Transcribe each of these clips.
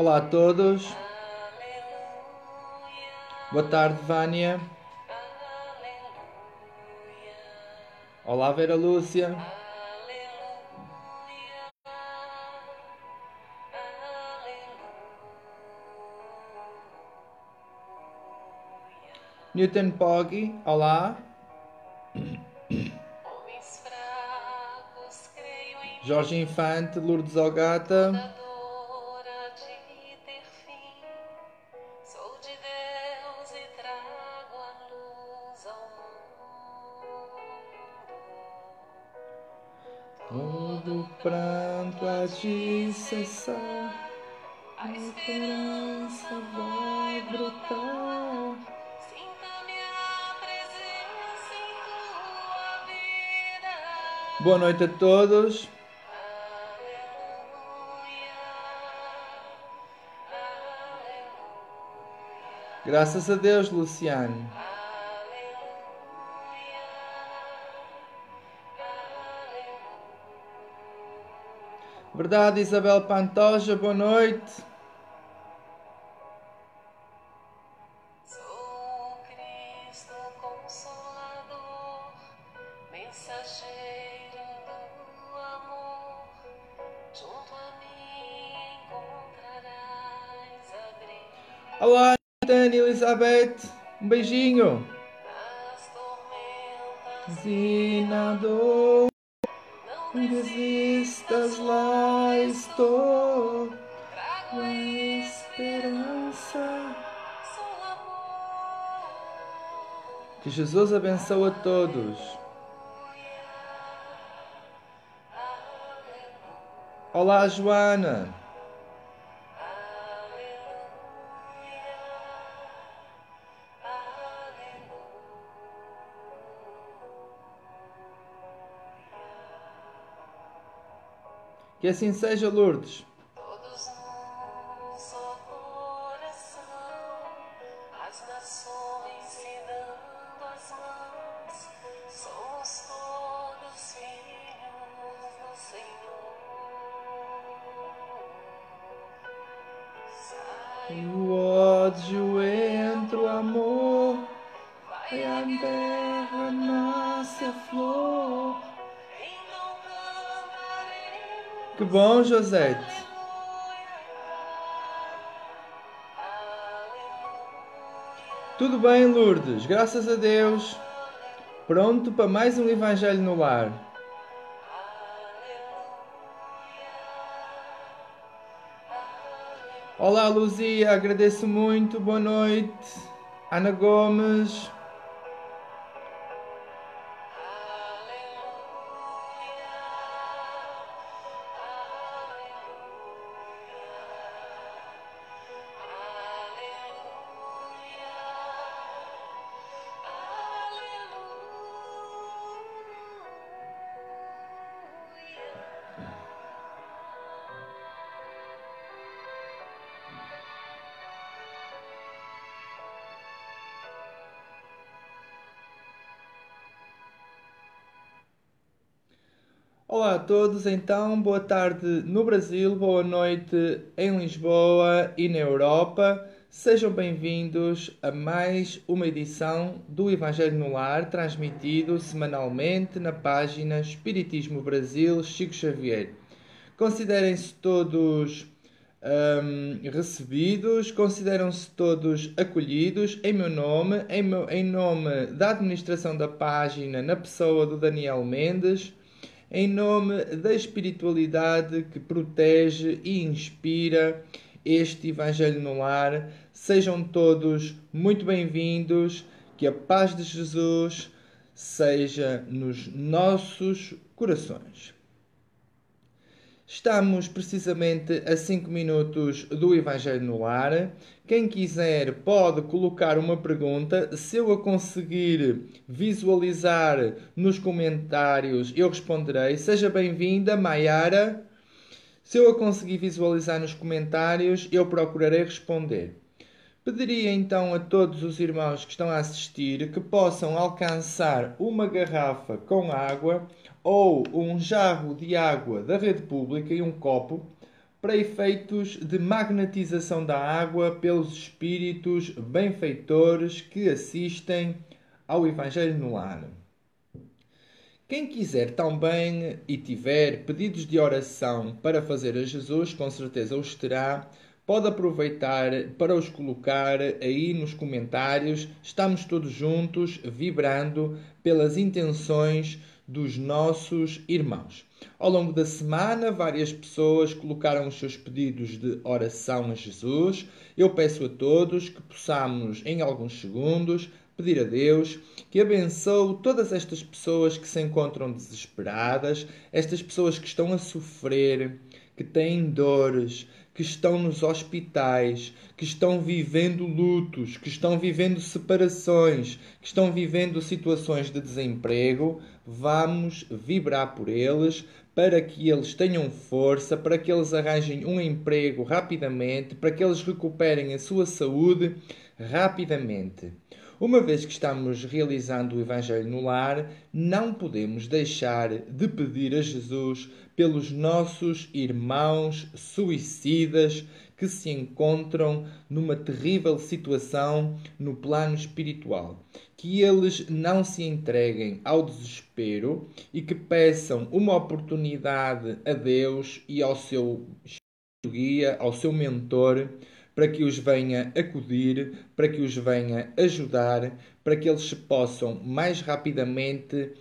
Olá a todos, boa tarde Vânia, olá Vera Lúcia. Newton Poggi, olá, Jorge Infante, Lourdes Ogata, Boa noite a todos, graças a Deus Luciano, verdade Isabel Pantoja, boa noite, Sou Cristo Consolador, mensageiro olá Natânia Elizabeth, um beijinho, dor, Não desistas, lá estou, trago a esperança. Que Jesus abençoe a todos. Olá, Joana. Que assim seja, Lourdes. Josete. Tudo bem, Lourdes, graças a Deus. Pronto para mais um Evangelho no Lar. Olá, Luzia, agradeço muito. Boa noite. Ana Gomes. Olá a todos, então, boa tarde no Brasil, boa noite em Lisboa e na Europa. Sejam bem-vindos a mais uma edição do Evangelho no Lar, transmitido semanalmente na página Espiritismo Brasil Chico Xavier. Considerem-se todos hum, recebidos, consideram-se todos acolhidos em meu nome, em, meu- em nome da administração da página, na pessoa do Daniel Mendes em nome da espiritualidade que protege e inspira este Evangelho no Lar. Sejam todos muito bem-vindos, que a paz de Jesus seja nos nossos corações. Estamos precisamente a 5 minutos do Evangelho no Lar. Quem quiser pode colocar uma pergunta. Se eu a conseguir visualizar nos comentários, eu responderei. Seja bem-vinda, Maiara. Se eu a conseguir visualizar nos comentários, eu procurarei responder. Pediria então a todos os irmãos que estão a assistir que possam alcançar uma garrafa com água ou um jarro de água da rede pública e um copo para efeitos de magnetização da água pelos espíritos benfeitores que assistem ao Evangelho no Lar. Quem quiser também e tiver pedidos de oração para fazer a Jesus, com certeza os terá pode aproveitar para os colocar aí nos comentários. Estamos todos juntos, vibrando pelas intenções dos nossos irmãos. Ao longo da semana, várias pessoas colocaram os seus pedidos de oração a Jesus. Eu peço a todos que possamos, em alguns segundos, pedir a Deus que abençoe todas estas pessoas que se encontram desesperadas, estas pessoas que estão a sofrer, que têm dores, que estão nos hospitais, que estão vivendo lutos, que estão vivendo separações, que estão vivendo situações de desemprego, vamos vibrar por eles para que eles tenham força, para que eles arranjem um emprego rapidamente, para que eles recuperem a sua saúde rapidamente. Uma vez que estamos realizando o Evangelho no lar, não podemos deixar de pedir a Jesus pelos nossos irmãos suicidas que se encontram numa terrível situação no plano espiritual. Que eles não se entreguem ao desespero e que peçam uma oportunidade a Deus e ao seu guia, ao seu mentor para que os venha acudir, para que os venha ajudar, para que eles se possam mais rapidamente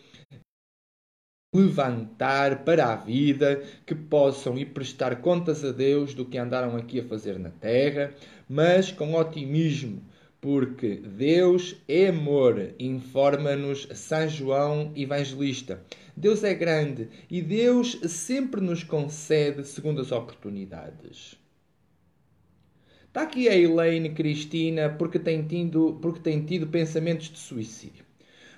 levantar para a vida, que possam ir prestar contas a Deus do que andaram aqui a fazer na terra, mas com otimismo, porque Deus é amor, informa-nos São João Evangelista. Deus é grande e Deus sempre nos concede segundo as oportunidades. Está aqui a Elaine Cristina porque tem, tido, porque tem tido pensamentos de suicídio.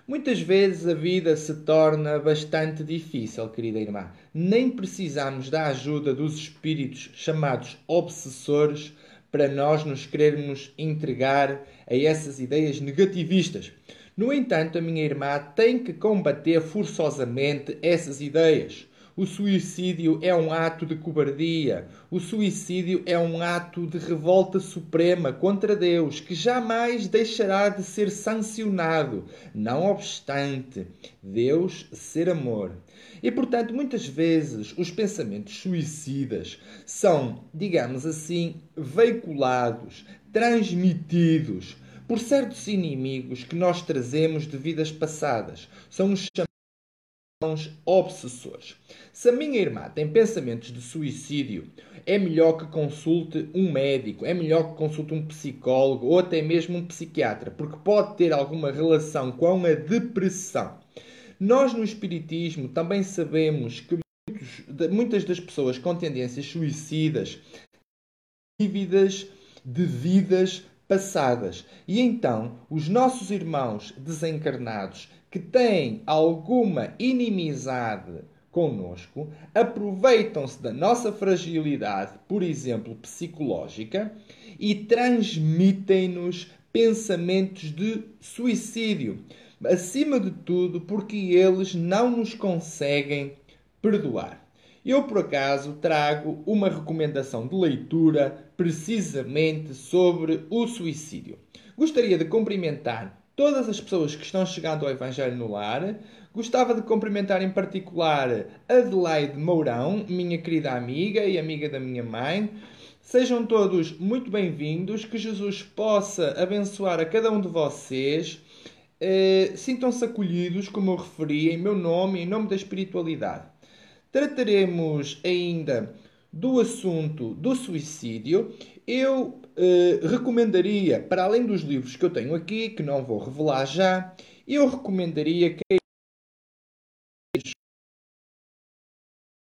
Muitas vezes a vida se torna bastante difícil, querida irmã. Nem precisamos da ajuda dos espíritos chamados obsessores para nós nos querermos entregar a essas ideias negativistas. No entanto, a minha irmã tem que combater forçosamente essas ideias. O suicídio é um ato de cobardia. O suicídio é um ato de revolta suprema contra Deus, que jamais deixará de ser sancionado. Não obstante, Deus ser amor. E portanto, muitas vezes os pensamentos suicidas são, digamos assim, veiculados, transmitidos por certos inimigos que nós trazemos de vidas passadas. São os obsessores. Se a minha irmã tem pensamentos de suicídio, é melhor que consulte um médico, é melhor que consulte um psicólogo ou até mesmo um psiquiatra, porque pode ter alguma relação com a depressão. Nós no Espiritismo também sabemos que muitos, muitas das pessoas com tendências suicidas dívidas de vidas passadas. E então, os nossos irmãos desencarnados que têm alguma inimizade conosco aproveitam-se da nossa fragilidade, por exemplo, psicológica, e transmitem-nos pensamentos de suicídio. Acima de tudo, porque eles não nos conseguem perdoar. Eu, por acaso, trago uma recomendação de leitura precisamente sobre o suicídio. Gostaria de cumprimentar todas as pessoas que estão chegando ao Evangelho no Lar. Gostava de cumprimentar em particular Adelaide Mourão, minha querida amiga e amiga da minha mãe. Sejam todos muito bem-vindos, que Jesus possa abençoar a cada um de vocês. Eh, Sintam-se acolhidos, como eu referi, em meu nome e em nome da espiritualidade. Trataremos ainda do assunto do suicídio. Eu eh, recomendaria, para além dos livros que eu tenho aqui, que não vou revelar já, eu recomendaria que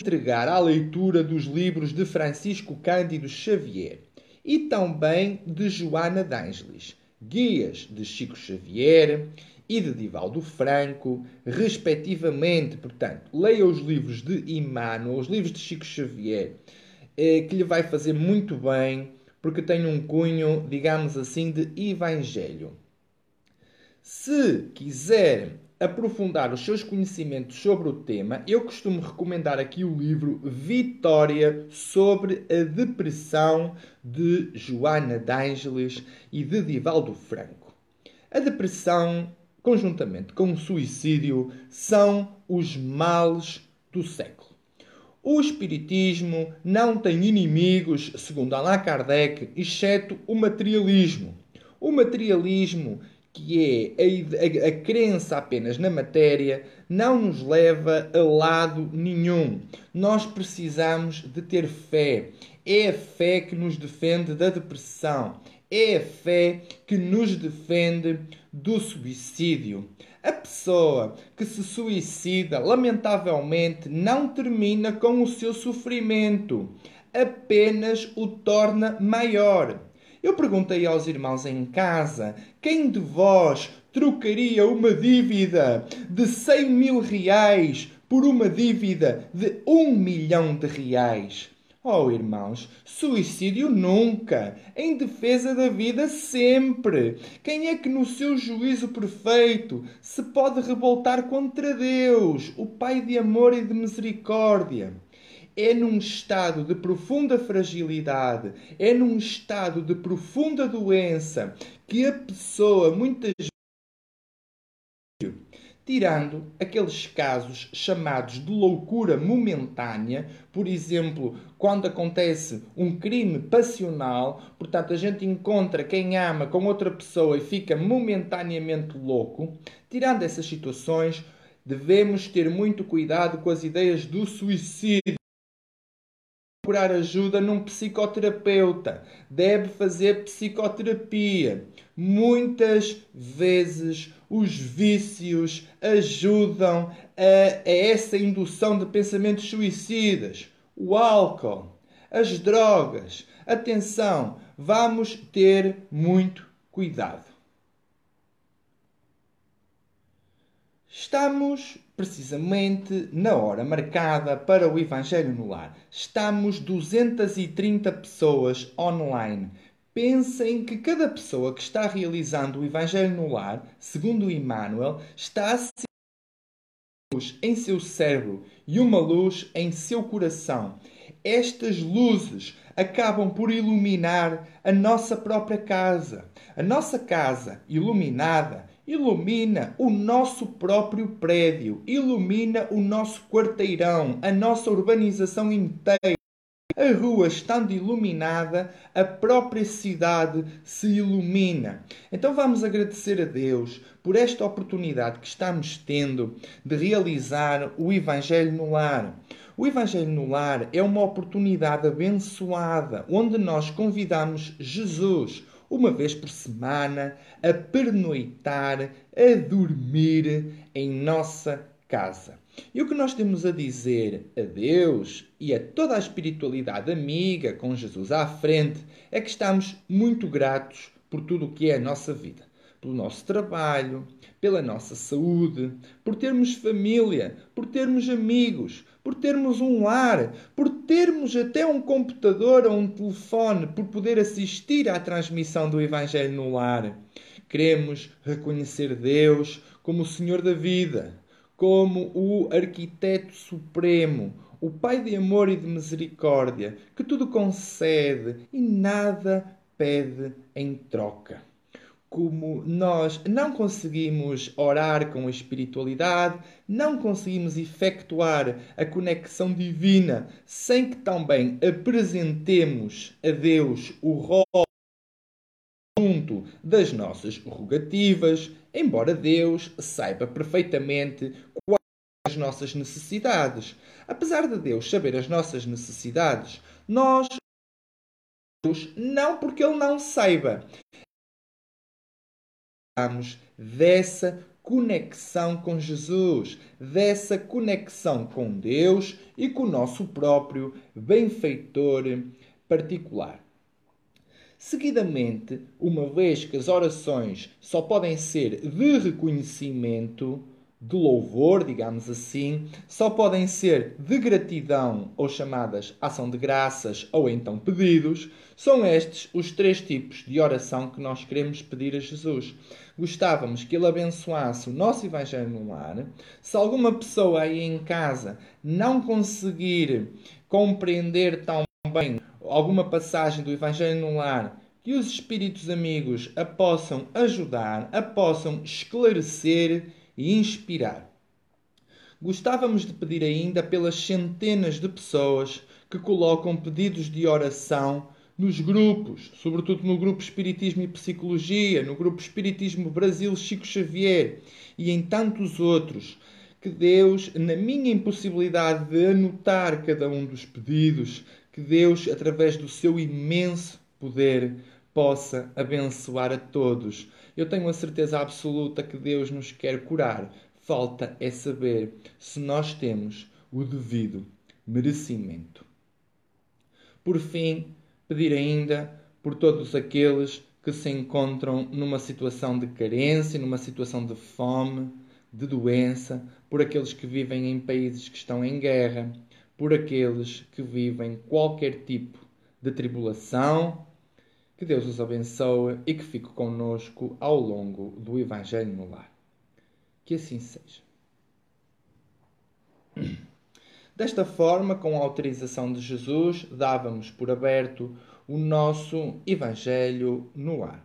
entregar à leitura dos livros de Francisco Cândido Xavier e também de Joana d'Ângeles, guias de Chico Xavier e de Divaldo Franco, respectivamente. Portanto, leia os livros de Emmanuel, os livros de Chico Xavier, eh, que lhe vai fazer muito bem, porque tem um cunho, digamos assim, de evangelho. Se quiser aprofundar os seus conhecimentos sobre o tema, eu costumo recomendar aqui o livro Vitória sobre a Depressão de Joana d'Ângeles e de Divaldo Franco. A depressão, conjuntamente com o suicídio, são os males do século. O Espiritismo não tem inimigos, segundo Allan Kardec, exceto o materialismo. O materialismo que é a, a, a, crença apenas na matéria, não nos leva a lado nenhum. Nós precisamos de ter fé. É a fé que nos defende da depressão. É a fé que nos defende do suicídio. A pessoa que se suicida, lamentavelmente, não termina com o seu sofrimento, apenas o torna maior. Eu perguntei aos irmãos em casa: quem de vós trocaria uma dívida de 100 mil reais por uma dívida de um milhão de reais? Oh, irmãos, suicídio nunca, em defesa da vida sempre. Quem é que no seu juízo perfeito se pode revoltar contra Deus, o Pai de amor e de misericórdia? é num estado de profunda fragilidade, é num estado de profunda doença que a pessoa muitas tirando aqueles casos chamados de loucura momentânea, por exemplo, quando acontece um crime passional, portanto a gente encontra quem ama com outra pessoa e fica momentaneamente louco, tirando essas situações, devemos ter muito cuidado com as ideias do suicídio procurar ajuda num psicoterapeuta, deve fazer psicoterapia. Muitas vezes os vícios ajudam a, a essa indução de pensamentos suicidas. O álcool, as drogas. Atenção, vamos ter muito cuidado. Estamos precisamente na hora marcada para o Evangelho no Lar. Estamos 230 pessoas online. Pensem que cada pessoa que está realizando o Evangelho no Lar, segundo Emmanuel, está a ser luz em seu cérebro e uma luz em seu coração. Estas luzes acabam por iluminar a nossa própria casa. A nossa casa iluminada ilumina o nosso próprio prédio, ilumina o nosso quarteirão, a nossa urbanização inteira. A rua estando iluminada, a própria cidade se ilumina. Então vamos agradecer a Deus por esta oportunidade que estamos tendo de realizar o Evangelho no Lar. O Evangelho no Lar é uma oportunidade abençoada onde nós convidamos Jesus uma vez por semana, a pernoitar, a dormir em nossa casa. E o que nós temos a dizer a Deus e a toda a espiritualidade amiga com Jesus à frente é que estamos muito gratos por tudo o que é a nossa vida. Pelo nosso trabalho, pela nossa saúde, por termos família, por termos amigos, por termos um lar, por termos até um computador ou um telefone, por poder assistir à transmissão do Evangelho no lar. Queremos reconhecer Deus como o Senhor da vida, como o Arquiteto Supremo, o Pai de amor e de misericórdia, que tudo concede e nada pede em troca. Como nós não conseguimos orar com a espiritualidade, não conseguimos efetuar a conexão divina sem que também apresentemos a Deus o rol junto das nossas rogativas, embora Deus saiba perfeitamente quais as nossas necessidades. Apesar de Deus saber as nossas necessidades, nós não porque Ele não saiba, dessa conexão com Jesus, dessa conexão com Deus e com o nosso próprio benfeitor particular. Seguidamente, uma vez que as orações só podem ser de reconhecimento, de louvor, digamos assim, só podem ser de gratidão ou chamadas ação de graças ou então pedidos. São estes os três tipos de oração que nós queremos pedir a Jesus. Gostávamos que ele abençoasse o nosso Evangelho no lar. Se alguma pessoa aí em casa não conseguir compreender tão bem alguma passagem do Evangelho no lar, que os espíritos amigos a possam ajudar, a possam esclarecer e inspirar. Gostávamos de pedir ainda pelas centenas de pessoas que colocam pedidos de oração nos grupos, sobretudo no grupo Espiritismo e Psicologia, no grupo Espiritismo Brasil Chico Xavier e em tantos outros, que Deus, na minha impossibilidade de anotar cada um dos pedidos, que Deus, através do seu imenso poder, possa abençoar a todos. Eu tenho a certeza absoluta que Deus nos quer curar. Falta é saber se nós temos o devido merecimento. Por fim, pedir ainda por todos aqueles que se encontram numa situação de carência, numa situação de fome, de doença, por aqueles que vivem em países que estão em guerra, por aqueles que vivem qualquer tipo de tribulação, que Deus os abençoe e que fique conosco ao longo do Evangelho no Lar. Que assim seja. Desta forma, com a autorização de Jesus, dávamos por aberto o nosso Evangelho no Lar.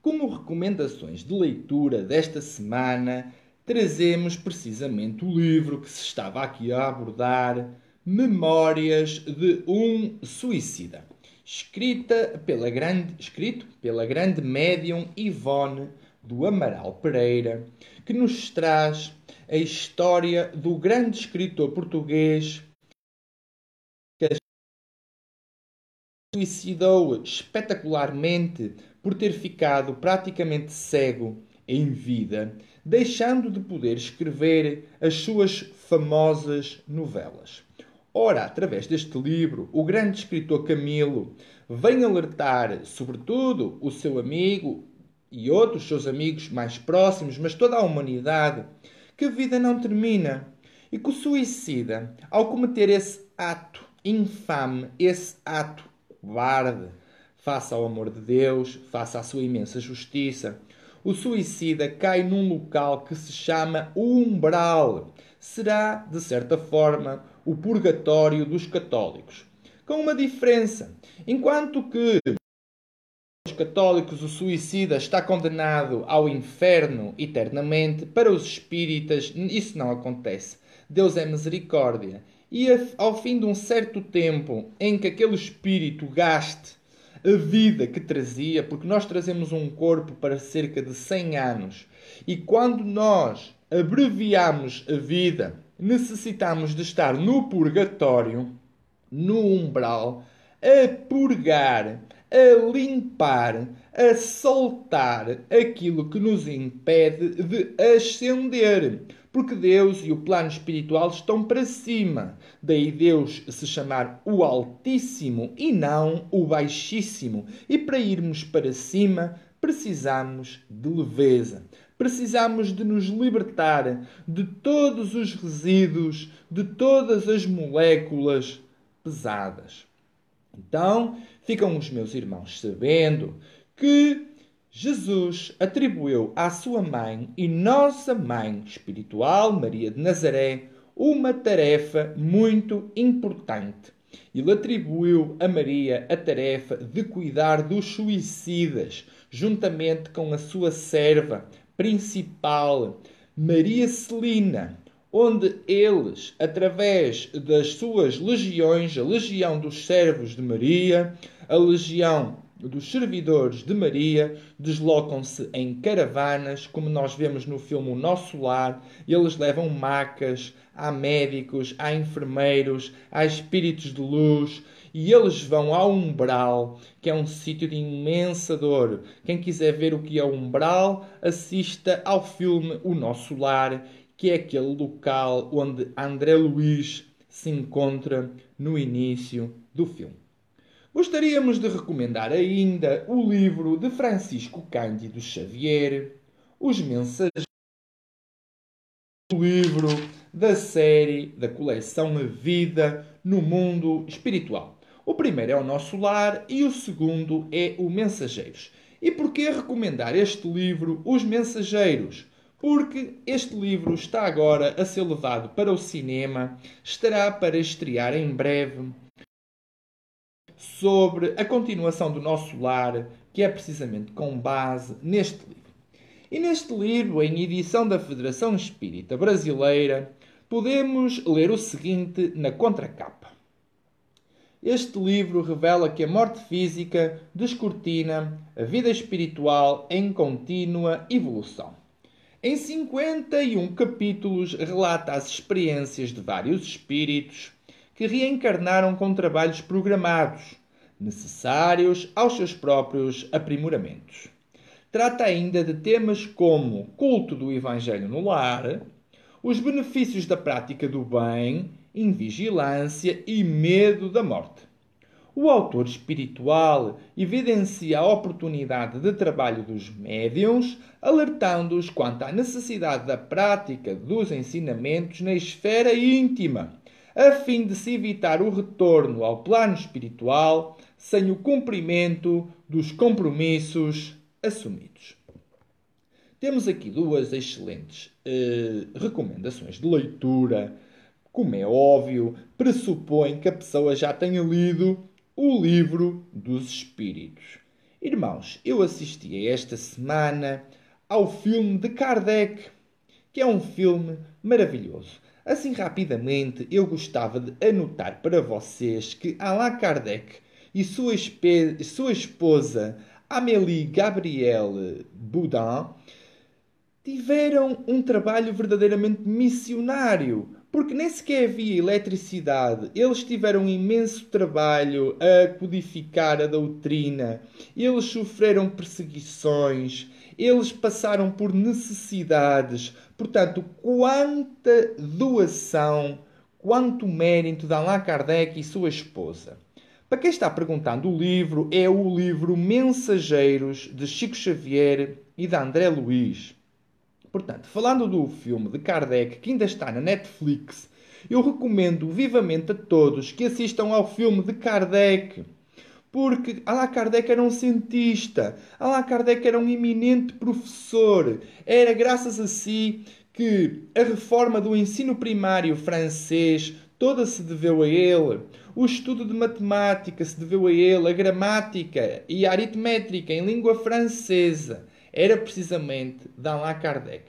Como recomendações de leitura desta semana, trazemos precisamente o livro que se estava aqui a abordar, Memórias de um Suicida escrita pela grande, escrito pela grande médium Ivone do Amaral Pereira, que nos traz a história do grande escritor português que suicidou espetacularmente por ter ficado praticamente cego em vida, deixando de poder escrever as suas famosas novelas. Ora, através deste livro, o grande escritor Camilo vem alertar, sobretudo, o seu amigo e outros seus amigos mais próximos, mas toda a humanidade, que a vida não termina e que o suicida, ao cometer esse ato infame, esse ato cobarde, face ao amor de Deus, face à sua imensa justiça, o suicida cai num local que se chama umbral. Será, de certa forma, o purgatório dos católicos. Com uma diferença. Enquanto que os católicos o suicida está condenado ao inferno eternamente, para os espíritas isso não acontece. Deus é misericórdia. E ao fim de um certo tempo em que aquele espírito gaste a vida que trazia, porque nós trazemos um corpo para cerca de 100 anos, e quando nós abreviamos a vida necessitamos de estar no purgatório, no umbral, a purgar, a limpar, a soltar aquilo que nos impede de ascender. Porque Deus e o plano espiritual estão para cima. Daí Deus se chamar o Altíssimo e não o Baixíssimo. E para irmos para cima, precisamos de leveza. Precisamos de nos libertar de todos os resíduos, de todas as moléculas pesadas. Então, ficam os meus irmãos sabendo que Jesus atribuiu à sua mãe e nossa mãe espiritual, Maria de Nazaré, uma tarefa muito importante. Ele atribuiu a Maria a tarefa de cuidar dos suicidas, juntamente com a sua serva, principal, Maria Celina, onde eles, através das suas legiões, a legião dos servos de Maria, a legião dos servidores de Maria deslocam-se em caravanas, como nós vemos no filme O Nosso Lar, eles levam macas, há médicos, há enfermeiros, há espíritos de luz, e eles vão ao umbral, que é um sítio de imensa dor. Quem quiser ver o que é o umbral, assista ao filme O Nosso Lar, que é aquele local onde André Luiz se encontra no início do filme. Gostaríamos de recomendar ainda o livro de Francisco Cândido Xavier, Os Mensageiros, o livro da série da coleção A Vida no Mundo Espiritual. O primeiro é o Nosso Lar e o segundo é o Mensageiros. E por que recomendar este livro, Os Mensageiros? Porque este livro está agora a ser levado para o cinema, estará para estrear em breve sobre a continuação do nosso lar, que é precisamente com base neste livro. E neste livro, em edição da Federação Espírita Brasileira, podemos ler o seguinte na contracapa. Este livro revela que a morte física descortina a vida espiritual em contínua evolução. Em 51 capítulos, relata as experiências de vários espíritos que reencarnaram com trabalhos programados, necessários aos seus próprios aprimoramentos. Trata ainda de temas como culto do Evangelho no lar, os benefícios da prática do bem, invigilância e medo da morte. O autor espiritual evidencia a oportunidade de trabalho dos médiums, alertando-os quanto à necessidade da prática dos ensinamentos na esfera íntima a fim de se evitar o retorno ao plano espiritual sem o cumprimento dos compromissos assumidos. Temos aqui duas excelentes eh, recomendações de leitura. Como é óbvio, pressupõe que a pessoa já tenha lido o livro dos Espíritos. Irmãos, eu assisti esta semana ao filme de Kardec, que é um filme maravilhoso. Assim, rapidamente, eu gostava de anotar para vocês que Allan Kardec e sua, sua esposa Amélie Gabrielle Boudin tiveram um trabalho verdadeiramente missionário, porque nem sequer havia eletricidade. Eles tiveram um imenso trabalho a codificar a doutrina, eles sofreram perseguições, eles passaram por necessidades. Portanto, quanta doação, quanto mérito de Allan Kardec e sua esposa. Para quem está perguntando, o livro é o livro Mensageiros de Chico Xavier e de André Luiz. Portanto, falando do filme de Kardec, que ainda está na Netflix, eu recomendo vivamente a todos que assistam ao filme de Kardec porque Allan Kardec era um cientista, Allan Kardec era um eminente professor. Era graças a si que a reforma do ensino primário francês toda se deveu a ele. O estudo de matemática se deveu a ele, a gramática e a aritmética em língua francesa era precisamente de Allan Kardec.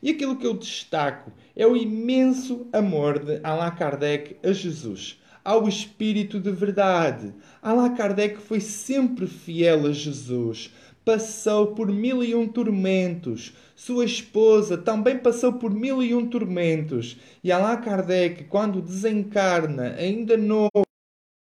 E aquilo que eu destaco é o imenso amor de Allan Kardec a Jesus ao Espírito de verdade. Allan Kardec foi sempre fiel a Jesus. Passou por mil e um tormentos. Sua esposa também passou por mil e um tormentos. E Allan Kardec, quando desencarna, ainda novo,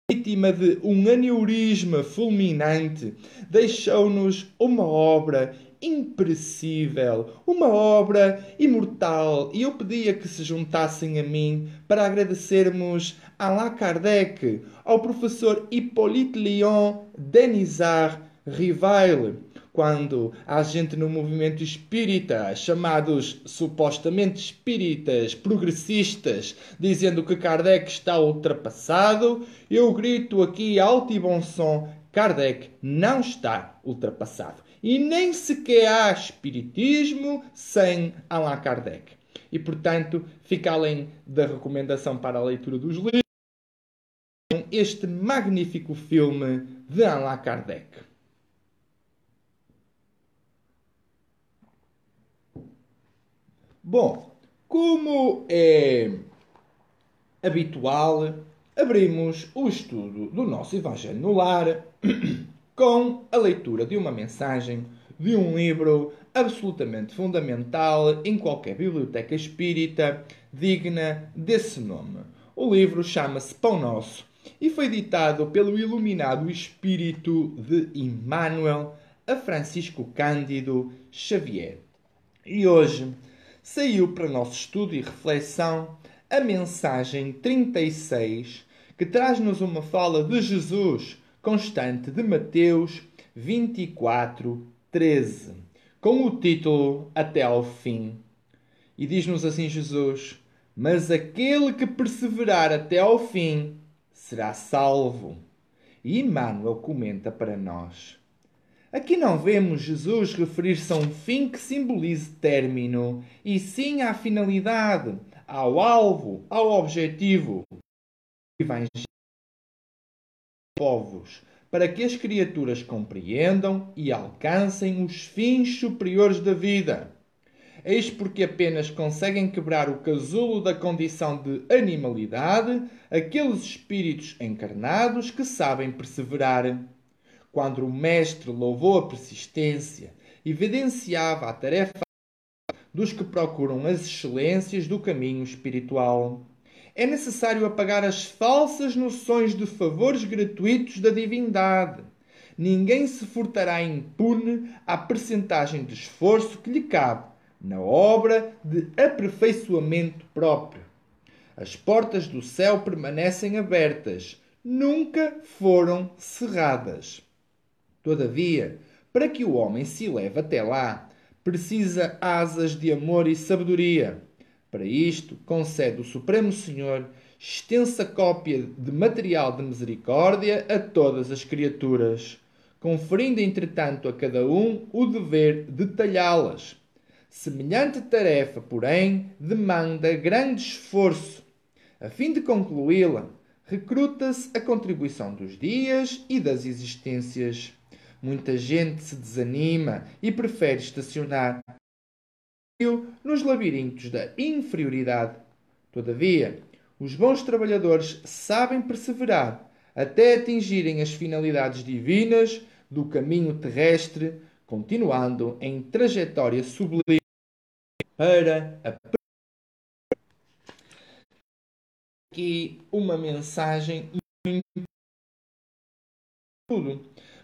vítima de um aneurisma fulminante, deixou-nos uma obra imperecível, uma obra imortal, e eu pedia que se juntassem a mim para agradecermos a Allan Kardec, ao professor Hippolyte Léon Denisard Rivail, quando há gente no movimento espírita, chamados supostamente espíritas progressistas, dizendo que Kardec está ultrapassado, eu grito aqui alto e bom som: Kardec não está ultrapassado. E nem sequer há espiritismo sem Allan Kardec. E, portanto, fica além da recomendação para a leitura dos livros, este magnífico filme de Allan Kardec. Bom, como é habitual, abrimos o estudo do nosso Evangelho no Lar com a leitura de uma mensagem de um livro absolutamente fundamental em qualquer biblioteca espírita digna desse nome. O livro chama-se Pão Nosso e foi ditado pelo iluminado espírito de Emmanuel a Francisco Cândido Xavier. E hoje saiu para nosso estudo e reflexão a mensagem 36, que traz-nos uma fala de Jesus constante de Mateus 24, 13, com o título Até ao fim. E diz-nos assim Jesus: Mas aquele que perseverar até ao fim será salvo. E Emmanuel comenta para nós. Aqui não vemos Jesus referir-se a um fim que simbolize término, e sim à finalidade, ao alvo, ao objetivo. Evangelho povos, para que as criaturas compreendam e alcancem os fins superiores da vida. Eis porque apenas conseguem quebrar o casulo da condição de animalidade aqueles espíritos encarnados que sabem perseverar. Quando o Mestre louvou a persistência, evidenciava a tarefa dos que procuram as excelências do caminho espiritual. É necessário apagar as falsas noções de favores gratuitos da divindade. Ninguém se furtará impune à percentagem de esforço que lhe cabe na obra de aperfeiçoamento próprio. As portas do céu permanecem abertas, nunca foram cerradas. Todavia, para que o homem se eleve até lá, precisa asas de amor e sabedoria. Para isto, concede o Supremo Senhor extensa cópia de material de misericórdia a todas as criaturas, conferindo, entretanto, a cada um o dever de talhá-las. Semelhante tarefa, porém, demanda grande esforço. A fim de concluí-la, recruta-se a contribuição dos dias e das existências. Muita gente se desanima e prefere estacionar nos labirintos da inferioridade. Todavia, os bons trabalhadores sabem perseverar até atingirem as finalidades divinas do caminho terrestre, continuando em trajetória sublime para a aqui uma mensagem muito.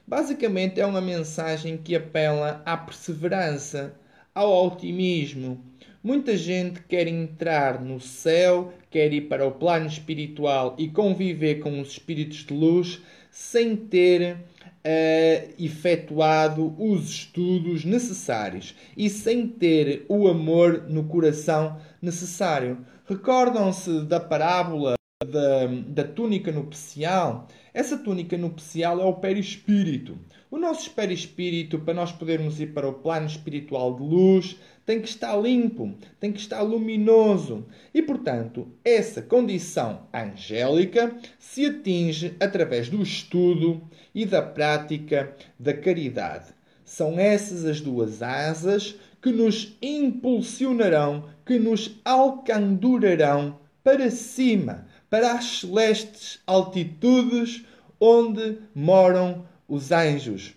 Basicamente é uma mensagem que apela à perseverança, ao otimismo. Muita gente quer entrar no céu, quer ir para o plano espiritual e conviver com os espíritos de luz sem ter uh, efetuado os estudos necessários e sem ter o amor no coração necessário. Recordam-se da parábola da, da túnica nupcial? Essa túnica nupcial é o perispírito. O nosso perispírito, para nós podermos ir para o plano espiritual de luz, tem que estar limpo, tem que estar luminoso. E, portanto, essa condição angélica se atinge através do estudo e da prática da caridade. São essas as duas asas que nos impulsionarão, que nos alcandurarão para cima, para as celestes altitudes onde moram os anjos.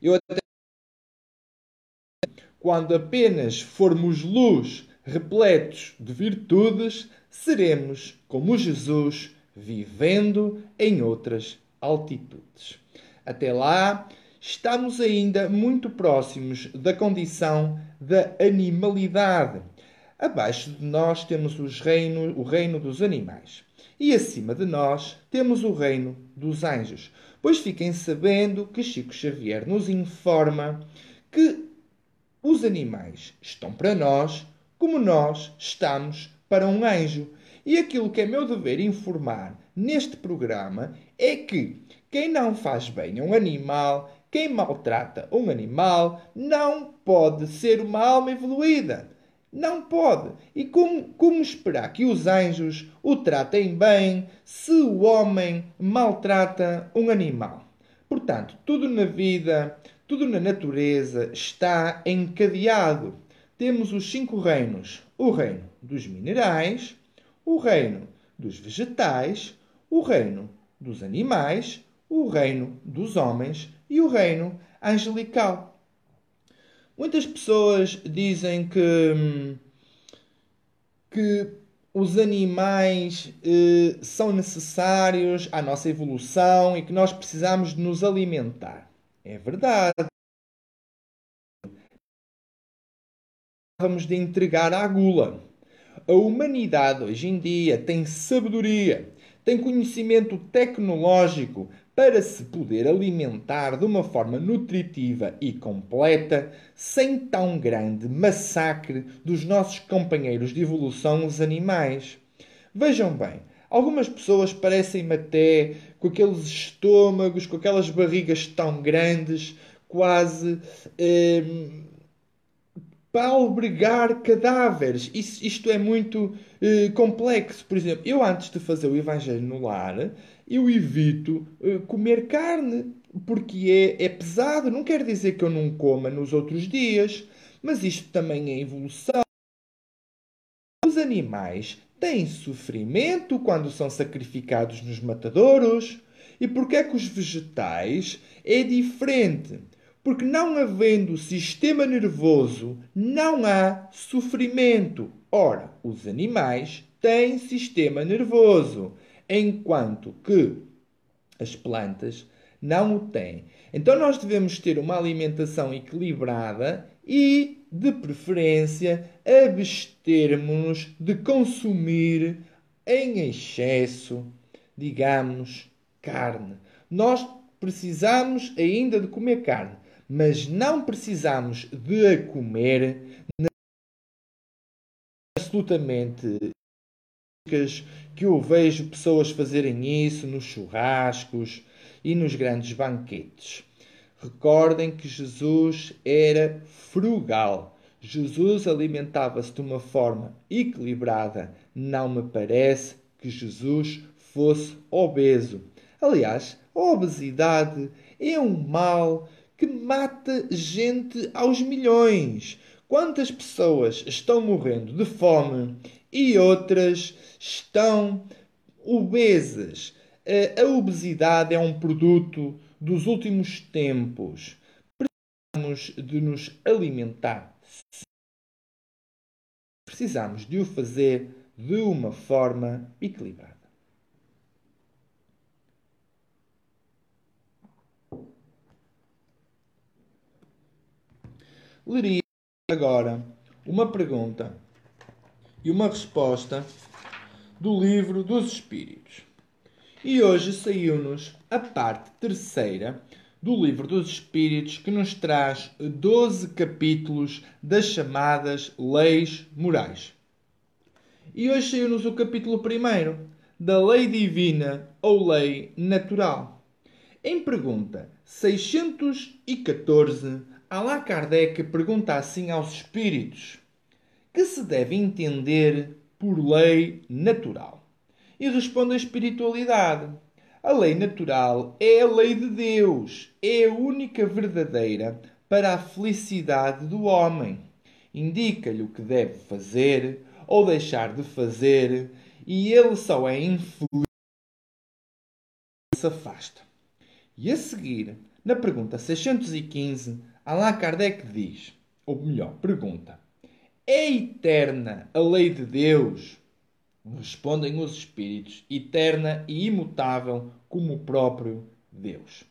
Eu até quando apenas formos luz, repletos de virtudes, seremos como Jesus, vivendo em outras altitudes. Até lá, estamos ainda muito próximos da condição da animalidade. Abaixo de nós temos os reino, o reino dos animais. E acima de nós temos o reino dos anjos. Pois fiquem sabendo que Chico Xavier nos informa que os animais estão para nós como nós estamos para um anjo. E aquilo que é meu dever informar neste programa é que quem não faz bem a um animal, quem maltrata um animal, não pode ser uma alma evoluída. Não pode. E como, como esperar que os anjos o tratem bem se o homem maltrata um animal? Portanto, tudo na vida, tudo na natureza está encadeado. Temos os cinco reinos: o reino dos minerais, o reino dos vegetais, o reino dos animais, o reino dos homens e o reino angelical. Muitas pessoas dizem que, que os animais eh, são necessários à nossa evolução e que nós precisamos de nos alimentar. É verdade. Vamos de entregar à gula. A humanidade hoje em dia tem sabedoria, tem conhecimento tecnológico para se poder alimentar de uma forma nutritiva e completa, sem tão grande massacre dos nossos companheiros de evolução, os animais. Vejam bem, algumas pessoas parecem-me até com aqueles estômagos, com aquelas barrigas tão grandes, quase. Hum, para albergar cadáveres. Isto é muito eh, complexo. Por exemplo, eu antes de fazer o Evangelho no lar, eu evito eh, comer carne, porque é, é pesado. Não quer dizer que eu não coma nos outros dias, mas isto também é evolução. Os animais têm sofrimento quando são sacrificados nos matadouros. E porque é que os vegetais é diferente? Porque não havendo sistema nervoso, não há sofrimento. Ora, os animais têm sistema nervoso, enquanto que as plantas não o têm. Então nós devemos ter uma alimentação equilibrada e, de preferência, abstermos de consumir em excesso, digamos, carne. Nós precisamos ainda de comer carne, mas não precisamos de a comer absolutamente que eu vejo pessoas fazerem isso nos churrascos e nos grandes banquetes. Recordem que Jesus era frugal. Jesus alimentava-se de uma forma equilibrada. Não me parece que Jesus fosse obeso. Aliás, a obesidade é um mal que mata gente aos milhões. Quantas pessoas estão morrendo de fome e outras estão obesas? A obesidade é um produto dos últimos tempos. Precisamos de nos alimentar. Precisamos de o fazer de uma forma equilibrada. leria agora uma pergunta e uma resposta do livro dos Espíritos. E hoje saiu-nos a parte terceira do livro dos Espíritos que nos traz 12 capítulos das chamadas leis morais. E hoje saiu-nos o capítulo primeiro da lei divina ou lei natural. Em pergunta 614 Allan Kardec pergunta assim aos espíritos: que se deve entender por lei natural? E responde a espiritualidade: a lei natural é a lei de Deus, é a única verdadeira para a felicidade do homem. Indica-lhe o que deve fazer ou deixar de fazer, e ele só é infeliz se afasta. E a seguir, na pergunta 615, Allan Kardec diz, ou melhor, pergunta: É eterna a lei de Deus? Respondem os espíritos: eterna e imutável como o próprio Deus.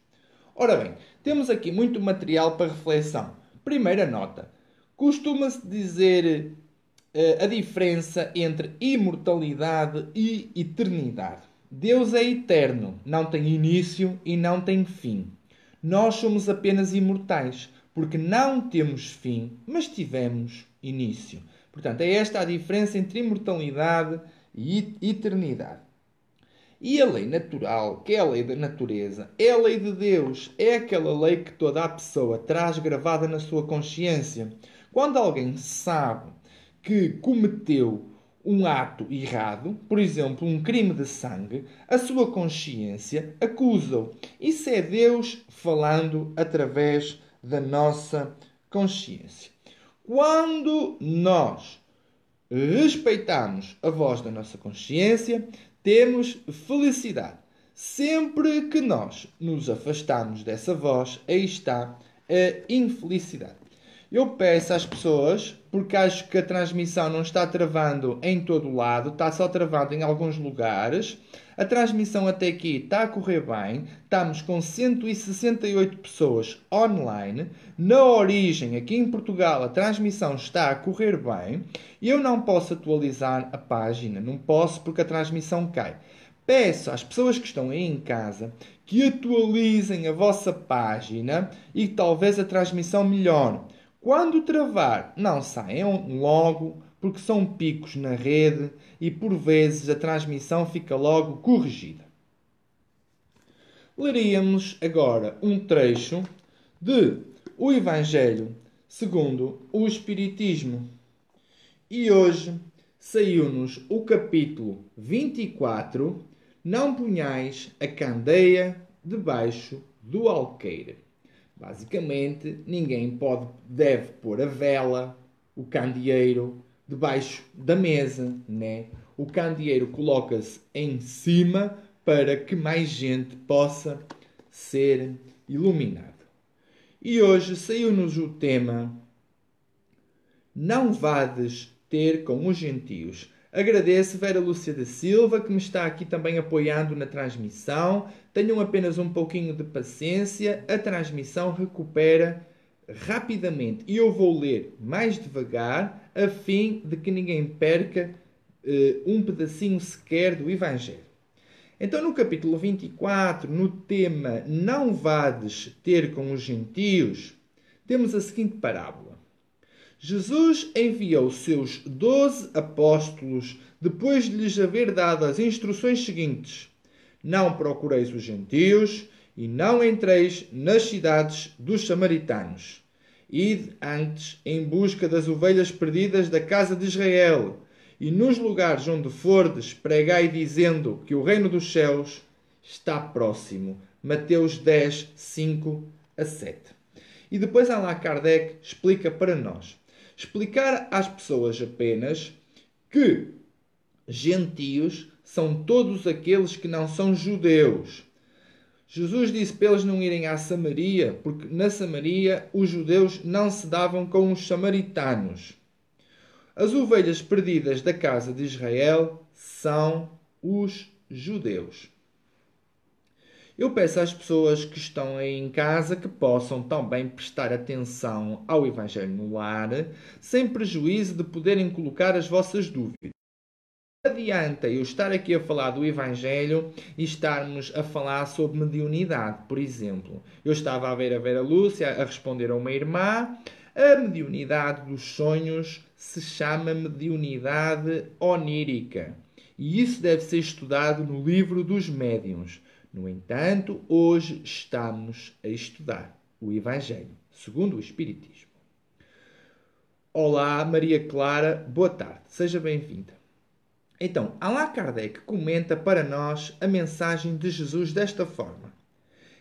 Ora bem, temos aqui muito material para reflexão. Primeira nota: costuma-se dizer uh, a diferença entre imortalidade e eternidade. Deus é eterno, não tem início e não tem fim. Nós somos apenas imortais porque não temos fim, mas tivemos início. Portanto, é esta a diferença entre imortalidade e eternidade. E a lei natural, que é a lei da natureza, é a lei de Deus, é aquela lei que toda a pessoa traz gravada na sua consciência. Quando alguém sabe que cometeu um ato errado, por exemplo, um crime de sangue, a sua consciência acusa-o. Isso é Deus falando através da nossa consciência. Quando nós respeitamos a voz da nossa consciência, temos felicidade. Sempre que nós nos afastamos dessa voz, aí está a infelicidade. Eu peço às pessoas, porque acho que a transmissão não está travando em todo o lado, está só travando em alguns lugares. A transmissão até aqui está a correr bem. Estamos com 168 pessoas online. Na origem, aqui em Portugal, a transmissão está a correr bem. Eu não posso atualizar a página, não posso porque a transmissão cai. Peço às pessoas que estão aí em casa que atualizem a vossa página e talvez a transmissão melhore. Quando travar, não saiam logo, porque são picos na rede e por vezes a transmissão fica logo corrigida. Leríamos agora um trecho de O Evangelho segundo o Espiritismo. E hoje saiu-nos o capítulo 24: Não punhais a candeia debaixo do alqueire. Basicamente, ninguém pode, deve pôr a vela, o candeeiro, debaixo da mesa, né? O candeeiro coloca-se em cima para que mais gente possa ser iluminado. E hoje saiu-nos o tema Não vades ter com os gentios. Agradeço Vera Lúcia da Silva, que me está aqui também apoiando na transmissão. Tenham apenas um pouquinho de paciência, a transmissão recupera rapidamente. E eu vou ler mais devagar, a fim de que ninguém perca uh, um pedacinho sequer do Evangelho. Então, no capítulo 24, no tema Não vades ter com os gentios, temos a seguinte parábola. Jesus enviou seus doze apóstolos depois de lhes haver dado as instruções seguintes: Não procureis os gentios e não entreis nas cidades dos samaritanos. Ide antes em busca das ovelhas perdidas da casa de Israel, e nos lugares onde fordes, pregai dizendo que o reino dos céus está próximo. Mateus 10, 5 a 7. E depois Allan Kardec explica para nós explicar às pessoas apenas que gentios são todos aqueles que não são judeus. Jesus disse para eles não irem à Samaria, porque na Samaria os judeus não se davam com os samaritanos. As ovelhas perdidas da casa de Israel são os judeus. Eu peço às pessoas que estão aí em casa que possam também prestar atenção ao Evangelho no lar, sem prejuízo de poderem colocar as vossas dúvidas. Adianta eu estar aqui a falar do Evangelho e estarmos a falar sobre mediunidade, por exemplo. Eu estava a ver a Vera Lúcia a responder a uma irmã. A mediunidade dos sonhos se chama mediunidade onírica. E isso deve ser estudado no livro dos médiuns. No entanto, hoje estamos a estudar o Evangelho segundo o Espiritismo. Olá, Maria Clara, boa tarde, seja bem-vinda. Então, Allan Kardec comenta para nós a mensagem de Jesus desta forma.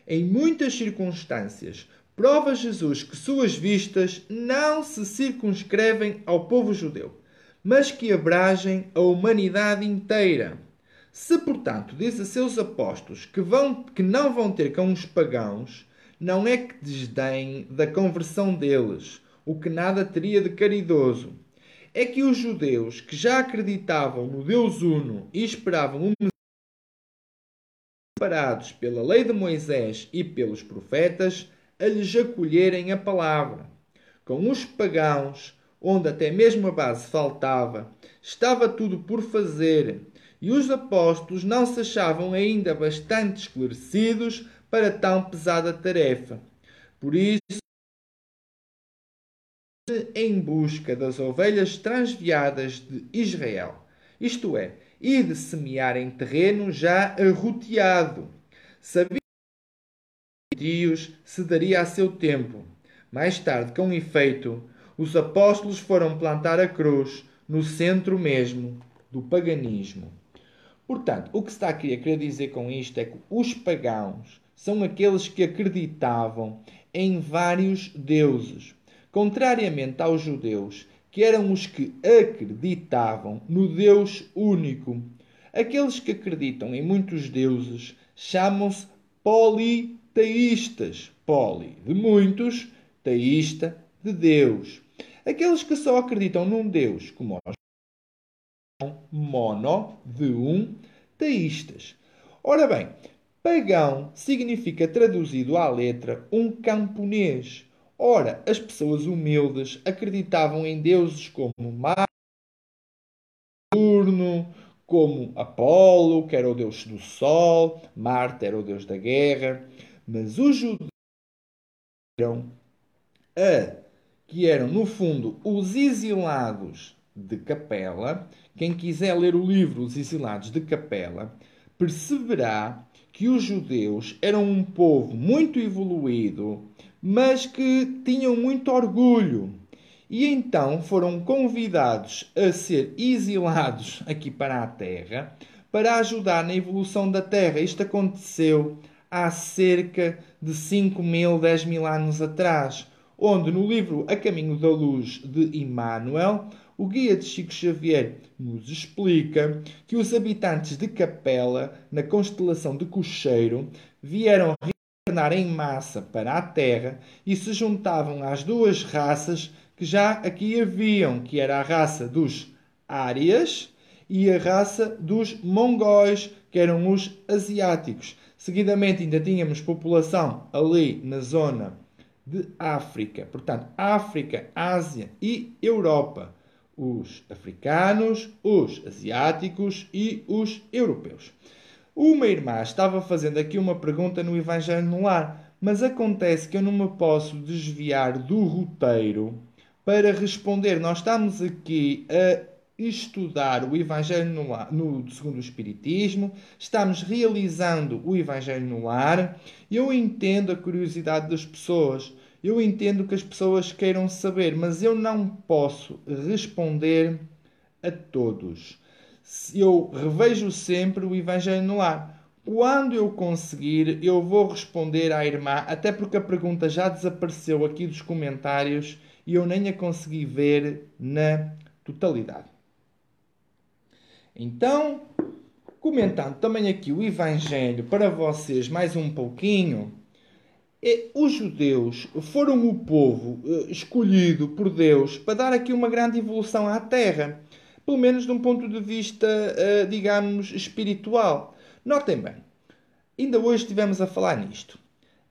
Em muitas circunstâncias, prova Jesus que suas vistas não se circunscrevem ao povo judeu, mas que abrangem a humanidade inteira se, portanto, diz a seus apóstolos que, vão, que não vão ter com os pagãos, não é que desdém da conversão deles, o que nada teria de caridoso. É que os judeus, que já acreditavam no Deus Uno e esperavam um preparados pela lei de Moisés e pelos profetas, a lhes acolherem a palavra. Com os pagãos, onde até mesmo a base faltava, estava tudo por fazer e os apóstolos não se achavam ainda bastante esclarecidos para tão pesada tarefa. Por isso, em busca das ovelhas transviadas de Israel, isto é, e de semear em terreno já arroteado. Sabia que os se daria a seu tempo. Mais tarde, com efeito, os apóstolos foram plantar a cruz no centro mesmo do paganismo. Portanto, o que está aqui a querer dizer com isto é que os pagãos são aqueles que acreditavam em vários deuses, contrariamente aos judeus, que eram os que acreditavam no Deus único. Aqueles que acreditam em muitos deuses chamam-se politeístas. Poli de muitos, teísta de Deus. Aqueles que só acreditam num Deus, como nós mono de um, teístas. Ora bem, pagão significa traduzido à letra um camponês. Ora, as pessoas humildes acreditavam em deuses como Saturno, como Apolo, que era o deus do sol, Marte era o deus da guerra, mas os judeus a que eram no fundo os exilados de Capela. Quem quiser ler o livro Os Exilados de Capela, perceberá que os judeus eram um povo muito evoluído, mas que tinham muito orgulho. E então foram convidados a ser exilados aqui para a Terra para ajudar na evolução da Terra. Isto aconteceu há cerca de 5 mil, 10 mil anos atrás, onde no livro A Caminho da Luz de Emmanuel, o guia de Chico Xavier nos explica que os habitantes de Capela, na constelação de Cocheiro, vieram reencarnar em massa para a Terra e se juntavam às duas raças que já aqui haviam, que era a raça dos Árias e a raça dos Mongóis, que eram os asiáticos. Seguidamente ainda tínhamos população ali na zona de África. Portanto, África, Ásia e Europa. Os africanos, os asiáticos e os europeus. Uma irmã estava fazendo aqui uma pergunta no Evangelho no Lar, mas acontece que eu não me posso desviar do roteiro para responder. Nós estamos aqui a estudar o Evangelho no, lar, no segundo o Espiritismo, estamos realizando o Evangelho no lar. Eu entendo a curiosidade das pessoas, eu entendo que as pessoas queiram saber, mas eu não posso responder a todos. Eu revejo sempre o Evangelho no lar. Quando eu conseguir, eu vou responder à irmã, até porque a pergunta já desapareceu aqui dos comentários e eu nem a consegui ver na totalidade. Então, comentando também aqui o Evangelho para vocês mais um pouquinho, os judeus foram o povo eh, escolhido por Deus para dar aqui uma grande evolução à Terra, pelo menos de um ponto de vista, eh, digamos, espiritual. Notem bem, ainda hoje estivemos a falar nisto.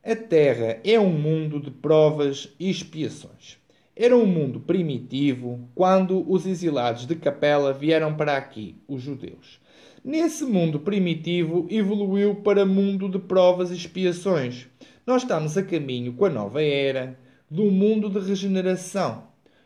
A Terra é um mundo de provas e expiações. Era um mundo primitivo quando os exilados de Capela vieram para aqui, os judeus. Nesse mundo primitivo evoluiu para mundo de provas e expiações. Nós estamos a caminho com a nova era do mundo de regeneração.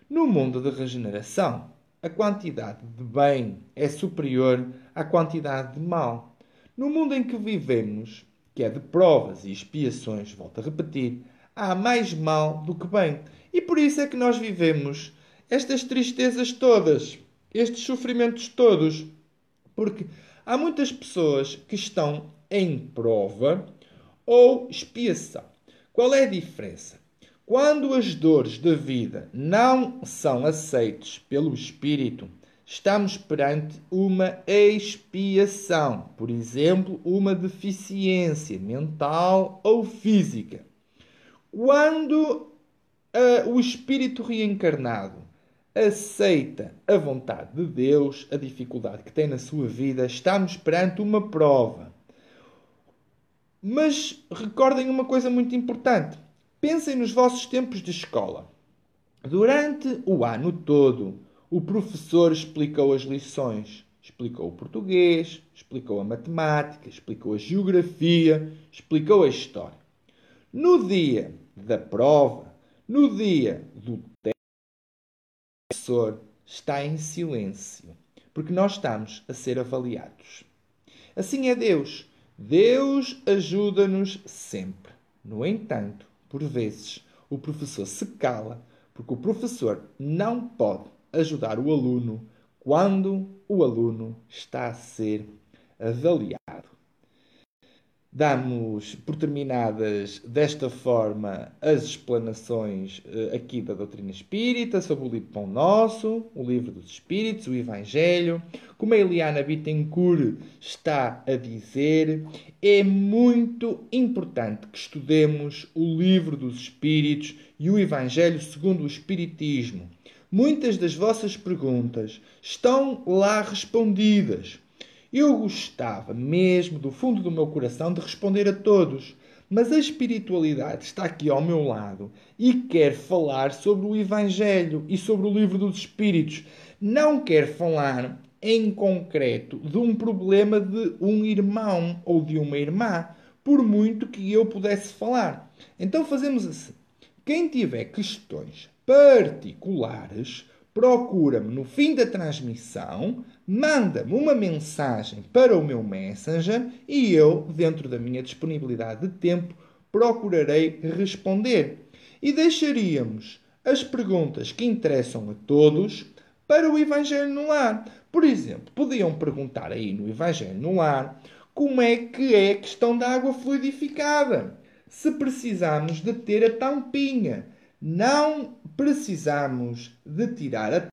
No mundo de regeneração, a quantidade de bem é superior à quantidade de mal. No mundo em que vivemos, que é de provas e expiações, volto a repetir, há mais mal do que bem. E por isso é que nós vivemos estas tristezas todas, estes sofrimentos todos. Porque há muitas pessoas que estão em prova ou expiação. Qual é a diferença? Quando as dores da vida não são aceites pelo espírito, estamos perante uma expiação, por exemplo, uma deficiência mental ou física. Quando uh, o espírito reencarnado aceita a vontade de Deus, a dificuldade que tem na sua vida, estamos perante uma prova. Mas recordem uma coisa muito importante. Pensem nos vossos tempos de escola. Durante o ano todo, o professor explicou as lições. Explicou o português, explicou a matemática, explicou a geografia, explicou a história. No dia da prova, no dia do teste, o professor está em silêncio, porque nós estamos a ser avaliados. Assim é Deus. Deus ajuda-nos sempre. No entanto, por vezes, o professor se cala, porque o professor não pode ajudar o aluno quando o aluno está a ser avaliado. Damos por terminadas desta forma as explanações uh, aqui da doutrina espírita sobre o livro Pão Nosso, o livro dos Espíritos, o Evangelho. Como a Eliana Bittencourt está a dizer, é muito importante que estudemos o livro dos Espíritos e o Evangelho segundo o Espiritismo. Muitas das vossas perguntas estão lá respondidas. Eu gostava mesmo, do fundo do meu coração, de responder a todos, mas a espiritualidade está aqui ao meu lado e quer falar sobre o Evangelho e sobre o livro dos Espíritos. Não quer falar em concreto de um problema de um irmão ou de uma irmã, por muito que eu pudesse falar. Então fazemos assim. Quem tiver questões particulares, procura-me no fim da transmissão, manda-me uma mensagem para o meu Messenger e eu, dentro da minha disponibilidade de tempo, procurarei responder. E deixaríamos as perguntas que interessam a todos para o Evangelho no Lar. Por exemplo, podiam perguntar aí no Evangelho no Lar como é que é a questão da água fluidificada. Se precisamos de ter a tampinha, não precisamos de tirar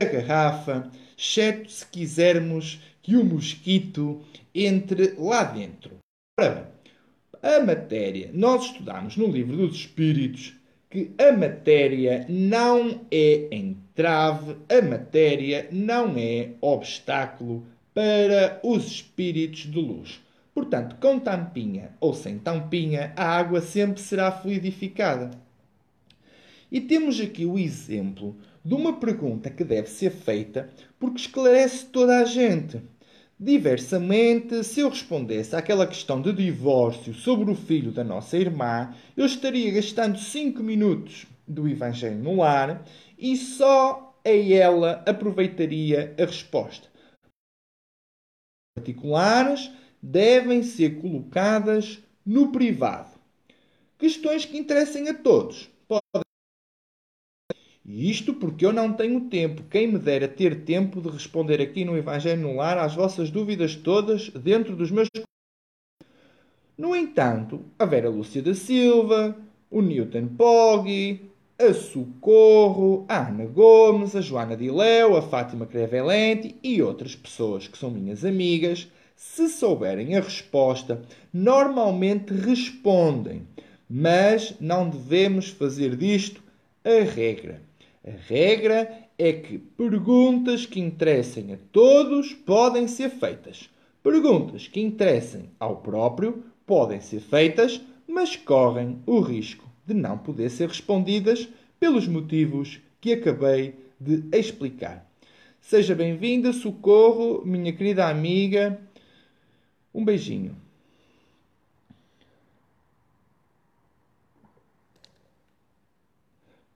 a garrafa, exceto se quisermos que o mosquito entre lá dentro. Ora bem, a matéria, nós estudamos no livro dos Espíritos que a matéria não é entrave, a matéria não é obstáculo para os espíritos de luz. Portanto, com tampinha ou sem tampinha, a água sempre será fluidificada. E temos aqui o exemplo de uma pergunta que deve ser feita porque esclarece toda a gente. Diversamente, se eu respondesse àquela questão de divórcio sobre o filho da nossa irmã, eu estaria gastando 5 minutos do Evangelho no lar e só a ela aproveitaria a resposta. Particulares devem ser colocadas no privado. Questões que interessem a todos. E isto porque eu não tenho tempo. Quem me dera ter tempo de responder aqui no Evangelho no Lar às vossas dúvidas todas dentro dos meus. No entanto, a Vera Lúcia da Silva, o Newton Poggi, a Socorro, a Ana Gomes, a Joana Diléu, a Fátima Crevelente e outras pessoas que são minhas amigas, se souberem a resposta, normalmente respondem. Mas não devemos fazer disto a regra. A regra é que perguntas que interessem a todos podem ser feitas. Perguntas que interessem ao próprio podem ser feitas, mas correm o risco de não poder ser respondidas pelos motivos que acabei de explicar. Seja bem-vinda, socorro, minha querida amiga. Um beijinho.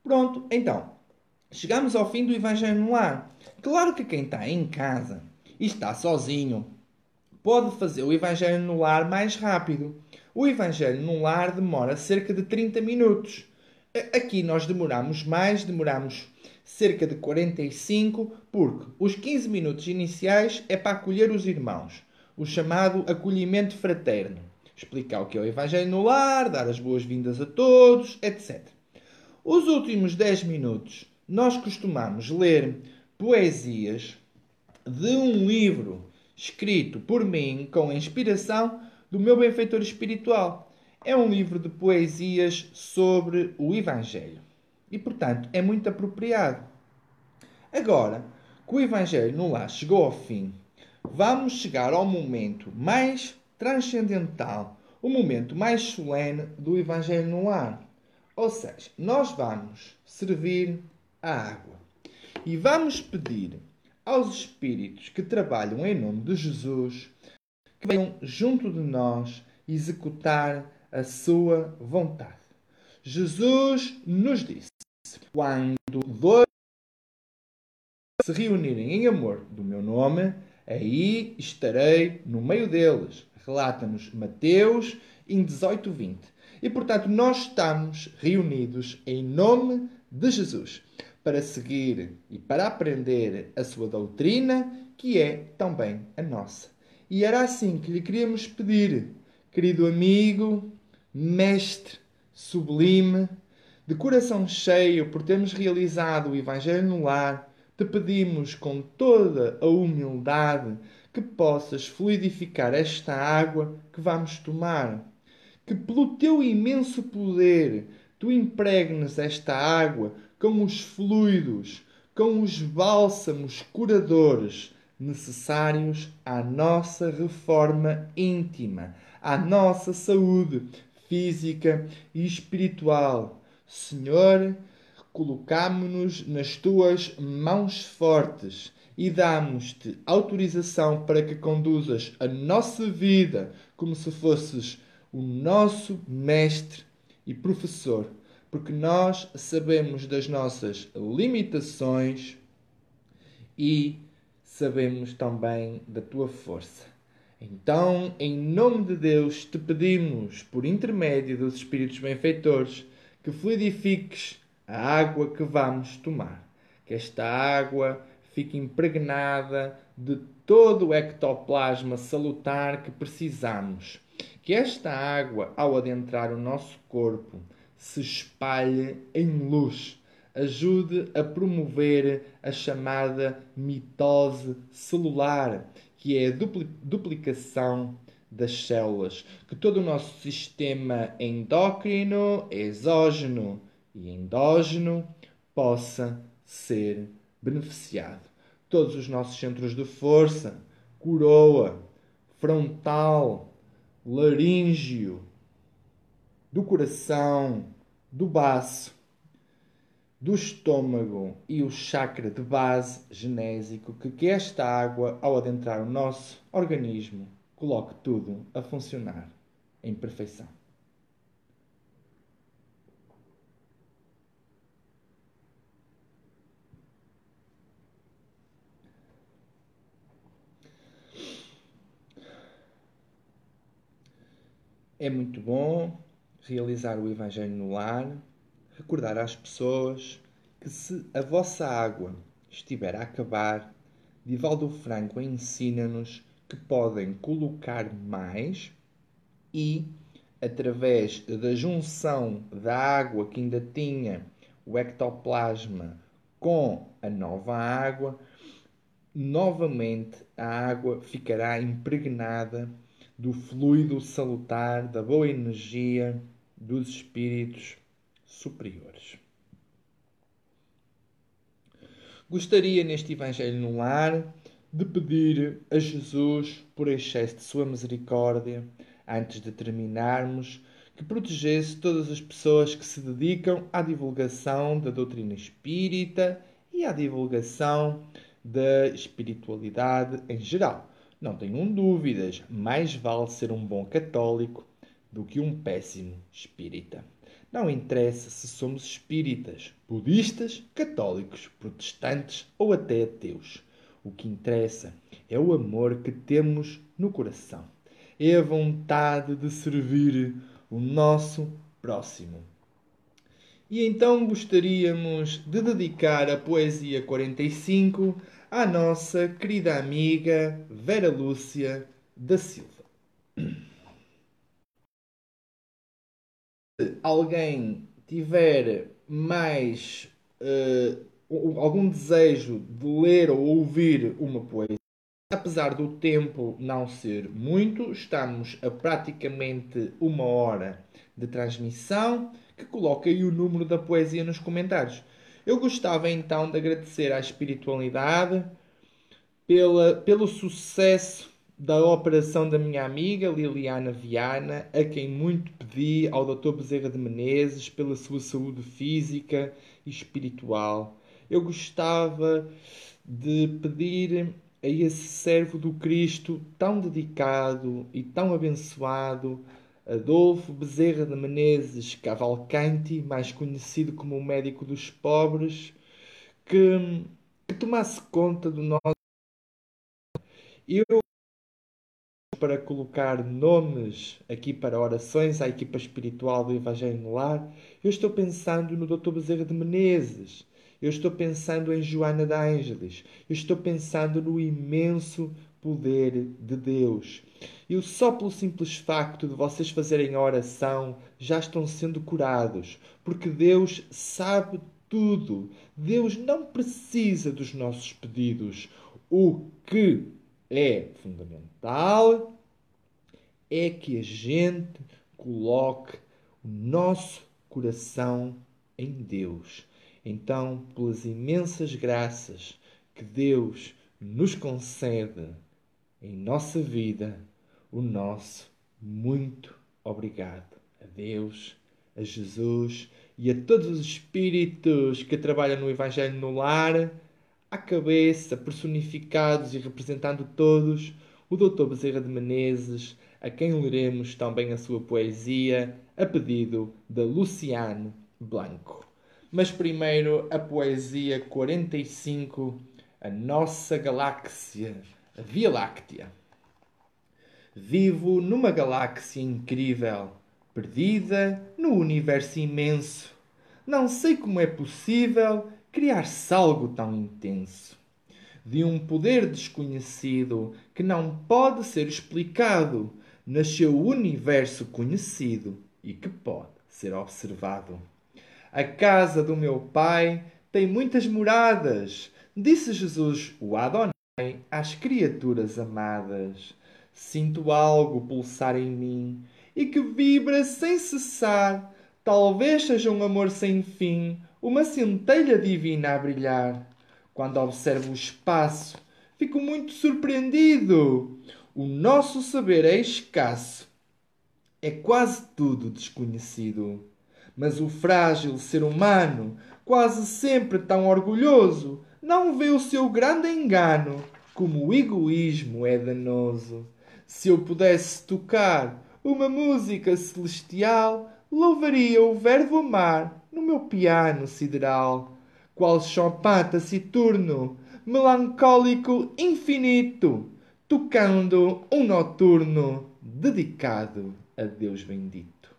Pronto, então, Chegamos ao fim do Evangelho no Lar. Claro que quem está em casa e está sozinho pode fazer o Evangelho no Lar mais rápido. O Evangelho no Lar demora cerca de 30 minutos. Aqui nós demoramos mais, demoramos cerca de 45, porque os 15 minutos iniciais é para acolher os irmãos, o chamado acolhimento fraterno. Explicar o que é o Evangelho no Lar, dar as boas-vindas a todos, etc. Os últimos 10 minutos nós costumamos ler poesias de um livro escrito por mim com a inspiração do meu benfeitor espiritual. É um livro de poesias sobre o Evangelho e, portanto, é muito apropriado. Agora que o Evangelho no lar chegou ao fim, vamos chegar ao momento mais transcendental, o momento mais solene do Evangelho no lar. Ou seja, nós vamos servir a água. E vamos pedir aos espíritos que trabalham em nome de Jesus que venham junto de nós executar a sua vontade. Jesus nos disse: quando dois se reunirem em amor do meu nome, aí estarei no meio deles. Relata-nos Mateus em 18:20. E portanto, nós estamos reunidos em nome de Jesus para seguir e para aprender a sua doutrina, que é também a nossa. E era assim que lhe queríamos pedir querido amigo, mestre sublime, de coração cheio por termos realizado o Evangelho no lar, te pedimos com toda a humildade que possas fluidificar esta água que vamos tomar. Que pelo teu imenso poder tu impregnes esta água com os fluidos, com os bálsamos curadores necessários à nossa reforma íntima, à nossa saúde física e espiritual. Senhor, colocamo-nos nas tuas mãos fortes e damos-te autorização para que conduzas a nossa vida como se fosses o nosso mestre e professor, porque nós sabemos das nossas limitações e sabemos também da tua força. Então, em nome de Deus, te pedimos, por intermédio dos Espíritos benfeitores, que fluidifiques a água que vamos tomar. Que esta água fique impregnada de todo o ectoplasma salutar que precisamos. Que esta água, ao adentrar o nosso corpo, se espalhe em luz, ajude a promover a chamada mitose celular, que é a duplicação das células, que todo o nosso sistema endócrino, exógeno e endógeno possa ser beneficiado. Todos os nossos centros de força, coroa, frontal, laríngeo, do coração, do baço, do estômago e o chakra de base genésico que, que esta água, ao adentrar o nosso organismo, coloque tudo a funcionar em perfeição. É muito bom realizar o Evangelho no lar, recordar às pessoas que se a vossa água estiver a acabar, Divaldo Franco ensina-nos que podem colocar mais e, através da junção da água que ainda tinha o ectoplasma com a nova água, novamente a água ficará impregnada do fluido salutar, da boa energia dos espíritos superiores. Gostaria neste Evangelho no Lar de pedir a Jesus, por excesso de sua misericórdia, antes de terminarmos, que protegesse todas as pessoas que se dedicam à divulgação da doutrina espírita e à divulgação da espiritualidade em geral não tenham dúvidas, mais vale ser um bom católico do que um péssimo espírita. Não interessa se somos espíritas, budistas, católicos, protestantes ou até ateus. O que interessa é o amor que temos no coração. É a vontade de servir o nosso próximo. E então gostaríamos de dedicar a poesia 45 à nossa querida amiga Vera Lúcia da Silva. Alguém tiver mais uh, algum desejo de ler ou ouvir uma poesia, apesar do tempo não ser muito, estamos a praticamente uma hora de transmissão, que coloca aí o número da poesia nos comentários. Eu gostava então de agradecer à espiritualidade pela, pelo sucesso da operação da minha amiga Liliana Viana, a quem muito pedi ao Dr. Bezerra de Menezes pela sua saúde física e espiritual. Eu gostava de pedir a esse servo do Cristo tão dedicado e tão abençoado Adolfo Bezerra de Menezes Cavalcanti, mais conhecido como o médico dos pobres, que, que tomasse conta do nosso. Eu, para colocar nomes aqui para orações à equipa espiritual do Evangelho no Lar, eu estou pensando no Dr. Bezerra de Menezes, eu estou pensando em Joana de Ângeles, eu estou pensando no imenso poder de Deus. E só pelo simples facto de vocês fazerem a oração já estão sendo curados, porque Deus sabe tudo. Deus não precisa dos nossos pedidos. O que é fundamental é que a gente coloque o nosso coração em Deus. Então, pelas imensas graças que Deus nos concede em nossa vida, o nosso muito obrigado a Deus, a Jesus e a todos os espíritos que trabalham no Evangelho no lar, à cabeça, personificados e representando todos, o Dr. Bezerra de Menezes, a quem leremos também a sua poesia, a pedido de Luciano Blanco. Mas primeiro a poesia 45, a nossa galáxia, a Via Láctea. Vivo numa galáxia incrível perdida no universo imenso. Não sei como é possível criar-se algo tão intenso. De um poder desconhecido que não pode ser explicado, nasceu o universo conhecido e que pode ser observado. A casa do meu pai tem muitas moradas, disse Jesus, o Adonai, às criaturas amadas. Sinto algo pulsar em mim e que vibra sem cessar. Talvez seja um amor sem fim, uma centelha divina a brilhar. Quando observo o espaço, fico muito surpreendido. O nosso saber é escasso, é quase tudo desconhecido. Mas o frágil ser humano, quase sempre tão orgulhoso, não vê o seu grande engano, como o egoísmo é danoso. Se eu pudesse tocar uma música celestial, louvaria o verbo amar no meu piano sideral. Qual Chopin taciturno, melancólico infinito, tocando um noturno dedicado a Deus bendito.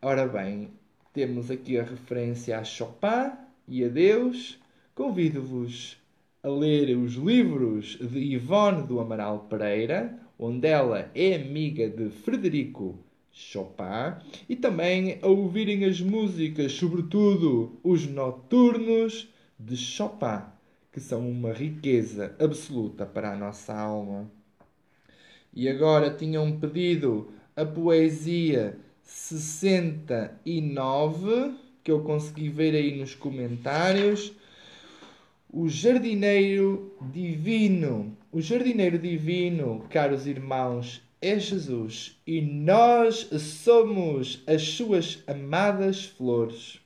Ora bem, temos aqui a referência a Chopin e a Deus. Convido-vos a ler os livros de Ivone do Amaral Pereira, onde ela é amiga de Frederico Chopin, e também a ouvirem as músicas, sobretudo os noturnos de Chopin, que são uma riqueza absoluta para a nossa alma. E agora tinham pedido a poesia 69, que eu consegui ver aí nos comentários. O jardineiro divino o jardineiro divino, caros irmãos, é Jesus e nós somos as suas amadas flores.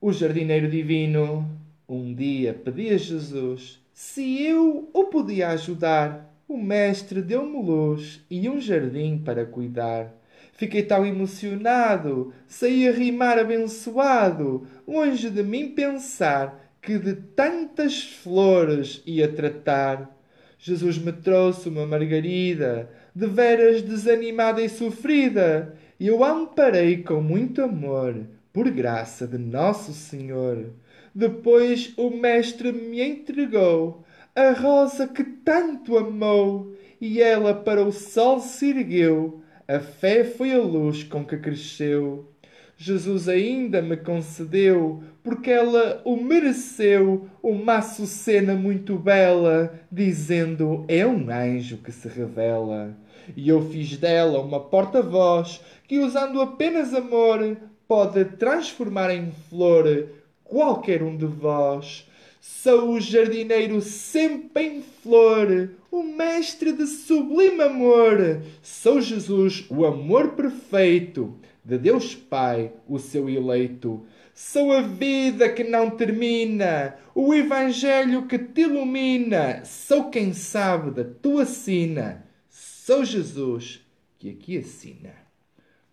O jardineiro divino um dia pedia a Jesus se eu o podia ajudar. O mestre deu-me luz e um jardim para cuidar. Fiquei tão emocionado, saí a rimar abençoado, longe de mim pensar que de tantas flores ia tratar. Jesus me trouxe uma margarida, de veras desanimada e sofrida, e eu amparei com muito amor, por graça de Nosso Senhor. Depois o Mestre me entregou a rosa que tanto amou, e ela para o sol se ergueu. A fé foi a luz com que cresceu. Jesus ainda me concedeu, porque ela o mereceu, uma açucena muito bela, dizendo: É um anjo que se revela. E eu fiz dela uma porta-voz que, usando apenas amor, pode transformar em flor qualquer um de vós. Sou o jardineiro sempre em flor, o mestre de sublime amor. Sou Jesus, o amor perfeito de Deus Pai, o seu eleito. Sou a vida que não termina, o Evangelho que te ilumina. Sou quem sabe da tua sina. Sou Jesus que aqui assina.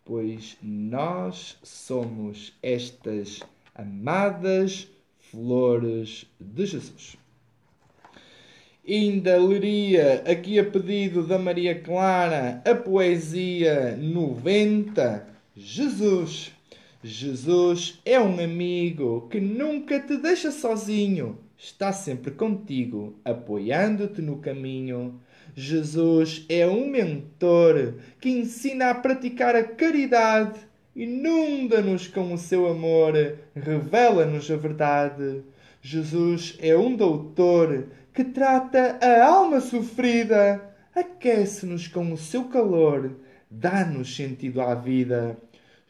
Pois nós somos estas amadas flores de Jesus. Ainda leria aqui a pedido da Maria Clara a poesia 90 Jesus. Jesus é um amigo que nunca te deixa sozinho. está sempre contigo, apoiando-te no caminho. Jesus é um mentor que ensina a praticar a caridade, inunda-nos com o seu amor, revela-nos a verdade. Jesus é um doutor que trata a alma sofrida, aquece-nos com o seu calor, dá-nos sentido à vida.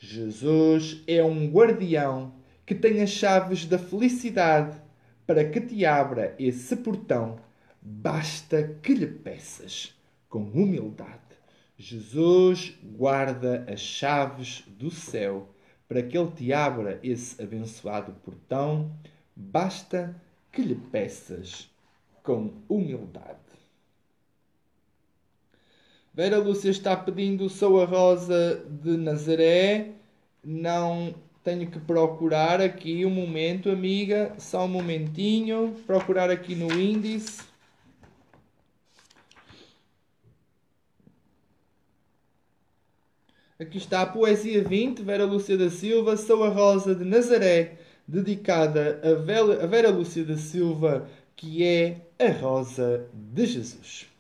Jesus é um guardião que tem as chaves da felicidade para que te abra esse portão. Basta que lhe peças com humildade. Jesus guarda as chaves do céu para que ele te abra esse abençoado portão. Basta que lhe peças com humildade. Vera Lúcia está pedindo Sou a Rosa de Nazaré. Não tenho que procurar aqui um momento, amiga. Só um momentinho. Procurar aqui no índice. Aqui está a Poesia 20, Vera Lúcia da Silva. Sou a Rosa de Nazaré, dedicada a Vera, Lúcia da Silva, que é a Rosa de Jesus.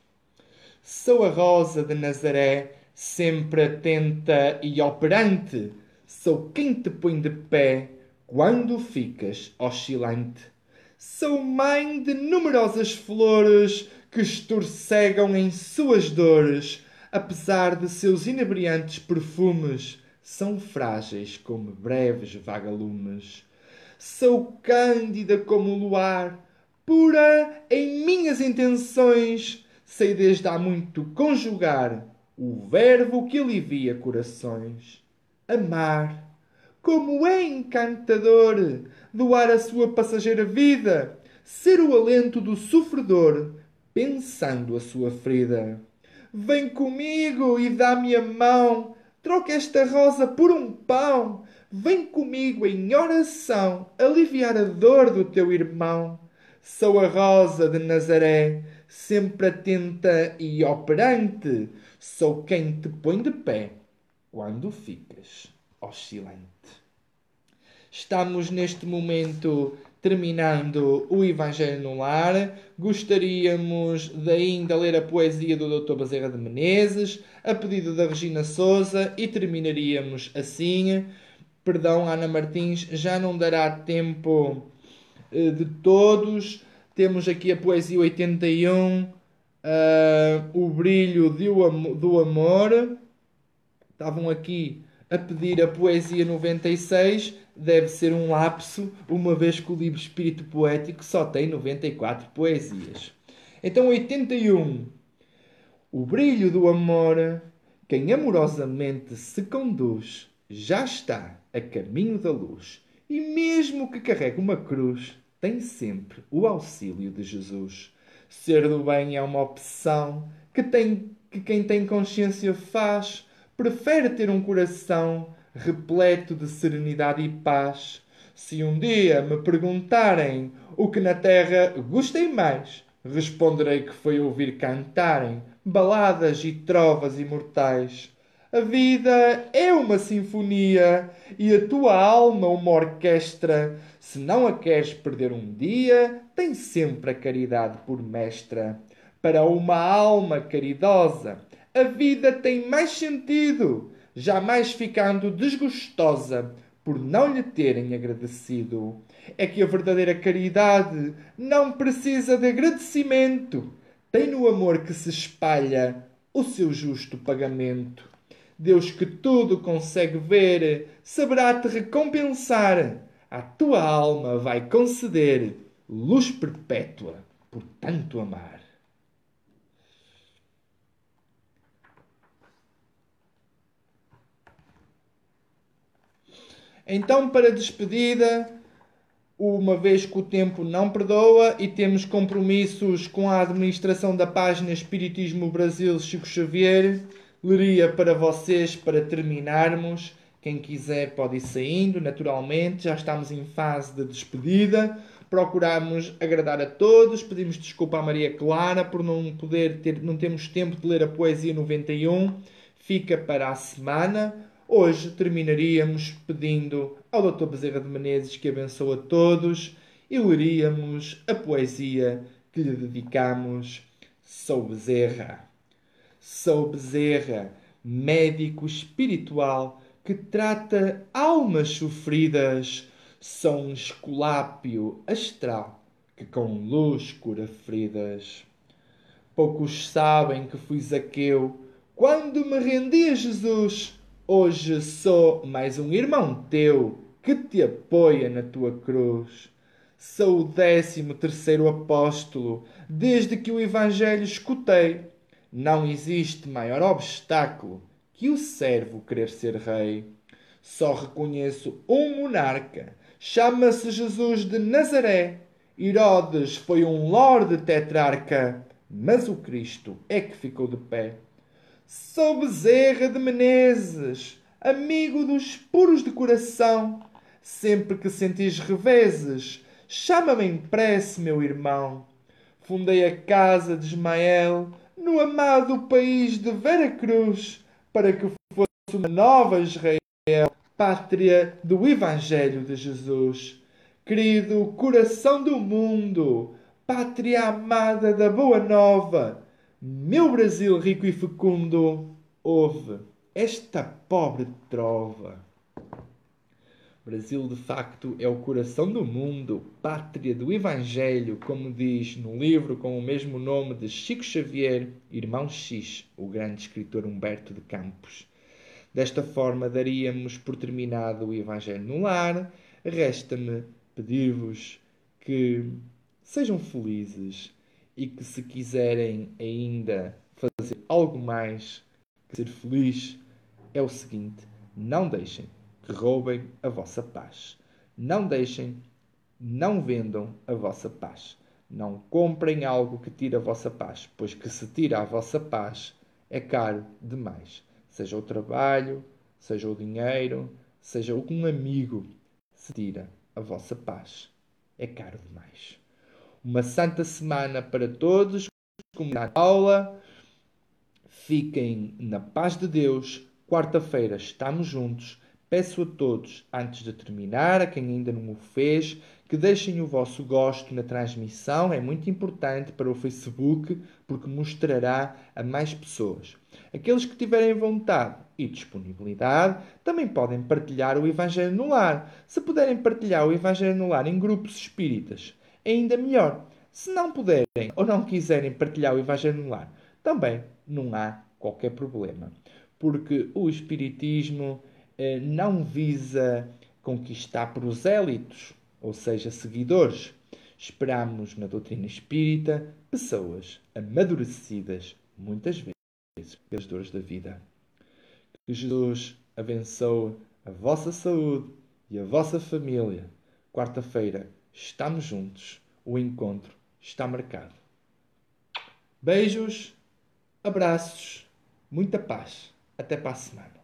Sou a Rosa de Nazaré, sempre atenta e operante Sou quem te põe de pé quando ficas oscilante. Sou mãe de numerosas flores que estorcegam em suas dores, apesar de seus inebriantes perfumes, são frágeis como breves vagalumes. Sou cândida como o luar, pura em minhas intenções, sei desde há muito conjugar o verbo que alivia corações amar. Como é encantador doar a sua passageira vida, ser o alento do sofredor, pensando a sua ferida. Vem comigo e dá-me a mão, troca esta rosa por um pão. Vem comigo em oração aliviar a dor do teu irmão. Sou a rosa de Nazaré, sempre atenta e operante. Sou quem te põe de pé quando ficas oscilante. Estamos neste momento terminando o Evangelho no Lar. Gostaríamos de ainda ler a poesia do Dr. Bezerra de Menezes, a pedido da Regina Souza, e terminaríamos assim. Perdão, Ana Martins, já não dará tempo eh, de todos. Temos aqui a poesia 81, uh, eh, O Brilho do Amor estavam aqui a pedir a poesia 96, deve ser um lapso, uma vez que o livro Espírito Poético só tem 94 poesias. Então, 81. O brilho do amor, quem amorosamente se conduz, já está a caminho da luz. E mesmo que carregue uma cruz, tem sempre o auxílio de Jesus. Ser do bem é uma opção que, tem, que quem tem consciência faz prefere ter um coração repleto de serenidade e paz. Se um dia me perguntarem o que na terra gostei mais, responderei que foi ouvir cantarem baladas e trovas imortais. A vida é uma sinfonia e a tua alma uma orquestra. Se não a queres perder um dia, tem sempre a caridade por mestra. Para uma alma caridosa, a vida tem mais sentido, jamais ficando desgostosa por não lhe terem agradecido. É que a verdadeira caridade não precisa de agradecimento, tem no amor que se espalha o seu justo pagamento. Deus que tudo consegue ver, saberá te recompensar. A tua alma vai conceder luz perpétua por tanto amar. Então, para despedida, uma vez que o tempo não perdoa e temos compromissos com a administração da página Espiritismo Brasil Chico Xavier, leria para vocês para terminarmos. Quem quiser pode ir saindo, naturalmente. Já estamos em fase de despedida. Procuramos agradar a todos. Pedimos desculpa à Maria Clara por não poder ter, não temos tempo de ler a poesia 91. Fica para a semana. Hoje terminaríamos pedindo ao Dr. Bezerra de Menezes que abençoe a todos e leríamos a poesia que lhe dedicamos. Sou Bezerra. Sou Bezerra, médico espiritual que trata almas sofridas. Sou um esculápio astral que com luz cura feridas. Poucos sabem que fui Zaqueu quando me rendi a Jesus. Hoje sou mais um irmão teu que te apoia na tua cruz. Sou o décimo terceiro apóstolo desde que o Evangelho escutei. Não existe maior obstáculo que o servo querer ser rei. Só reconheço um monarca, chama-se Jesus de Nazaré. Herodes foi um lorde tetrarca, mas o Cristo é que ficou de pé. Sou Bezerra de Menezes, amigo dos puros de coração. Sempre que sentis reveses, chama-me em prece, meu irmão. Fundei a casa de Ismael, no amado país de Vera Cruz, para que fosse uma nova Israel, pátria do Evangelho de Jesus. Querido coração do mundo, pátria amada da Boa Nova, meu Brasil rico e fecundo, ouve esta pobre trova. Brasil, de facto, é o coração do mundo, pátria do Evangelho, como diz no livro com o mesmo nome de Chico Xavier, irmão X, o grande escritor Humberto de Campos. Desta forma, daríamos por terminado o Evangelho no lar. Resta-me pedir-vos que sejam felizes e que, se quiserem ainda fazer algo mais que ser feliz, é o seguinte: não deixem que roubem a vossa paz. Não deixem, não vendam a vossa paz. Não comprem algo que tire a vossa paz, pois que se tira a vossa paz é caro demais. Seja o trabalho, seja o dinheiro, seja um amigo, se tira a vossa paz. É caro demais. Uma santa semana para todos. Comunidade aula. Fiquem na paz de Deus. Quarta-feira estamos juntos. Peço a todos, antes de terminar, a quem ainda não o fez, que deixem o vosso gosto na transmissão, é muito importante para o Facebook, porque mostrará a mais pessoas. Aqueles que tiverem vontade e disponibilidade também podem partilhar o Evangelho no lar. Se puderem partilhar o Evangelho no lar em grupos espíritas, é ainda melhor. Se não puderem ou não quiserem partilhar o Evangelho no lar, também não há qualquer problema. Porque o Espiritismo não visa conquistar prosélitos, ou seja, seguidores. Esperamos na doutrina espírita pessoas amadurecidas, muitas vezes, pelas dores da vida. Que Jesus abençoe a vossa saúde e a vossa família. Quarta-feira estamos juntos. O encontro está marcado. Beijos, abraços, muita paz. Até para a semana.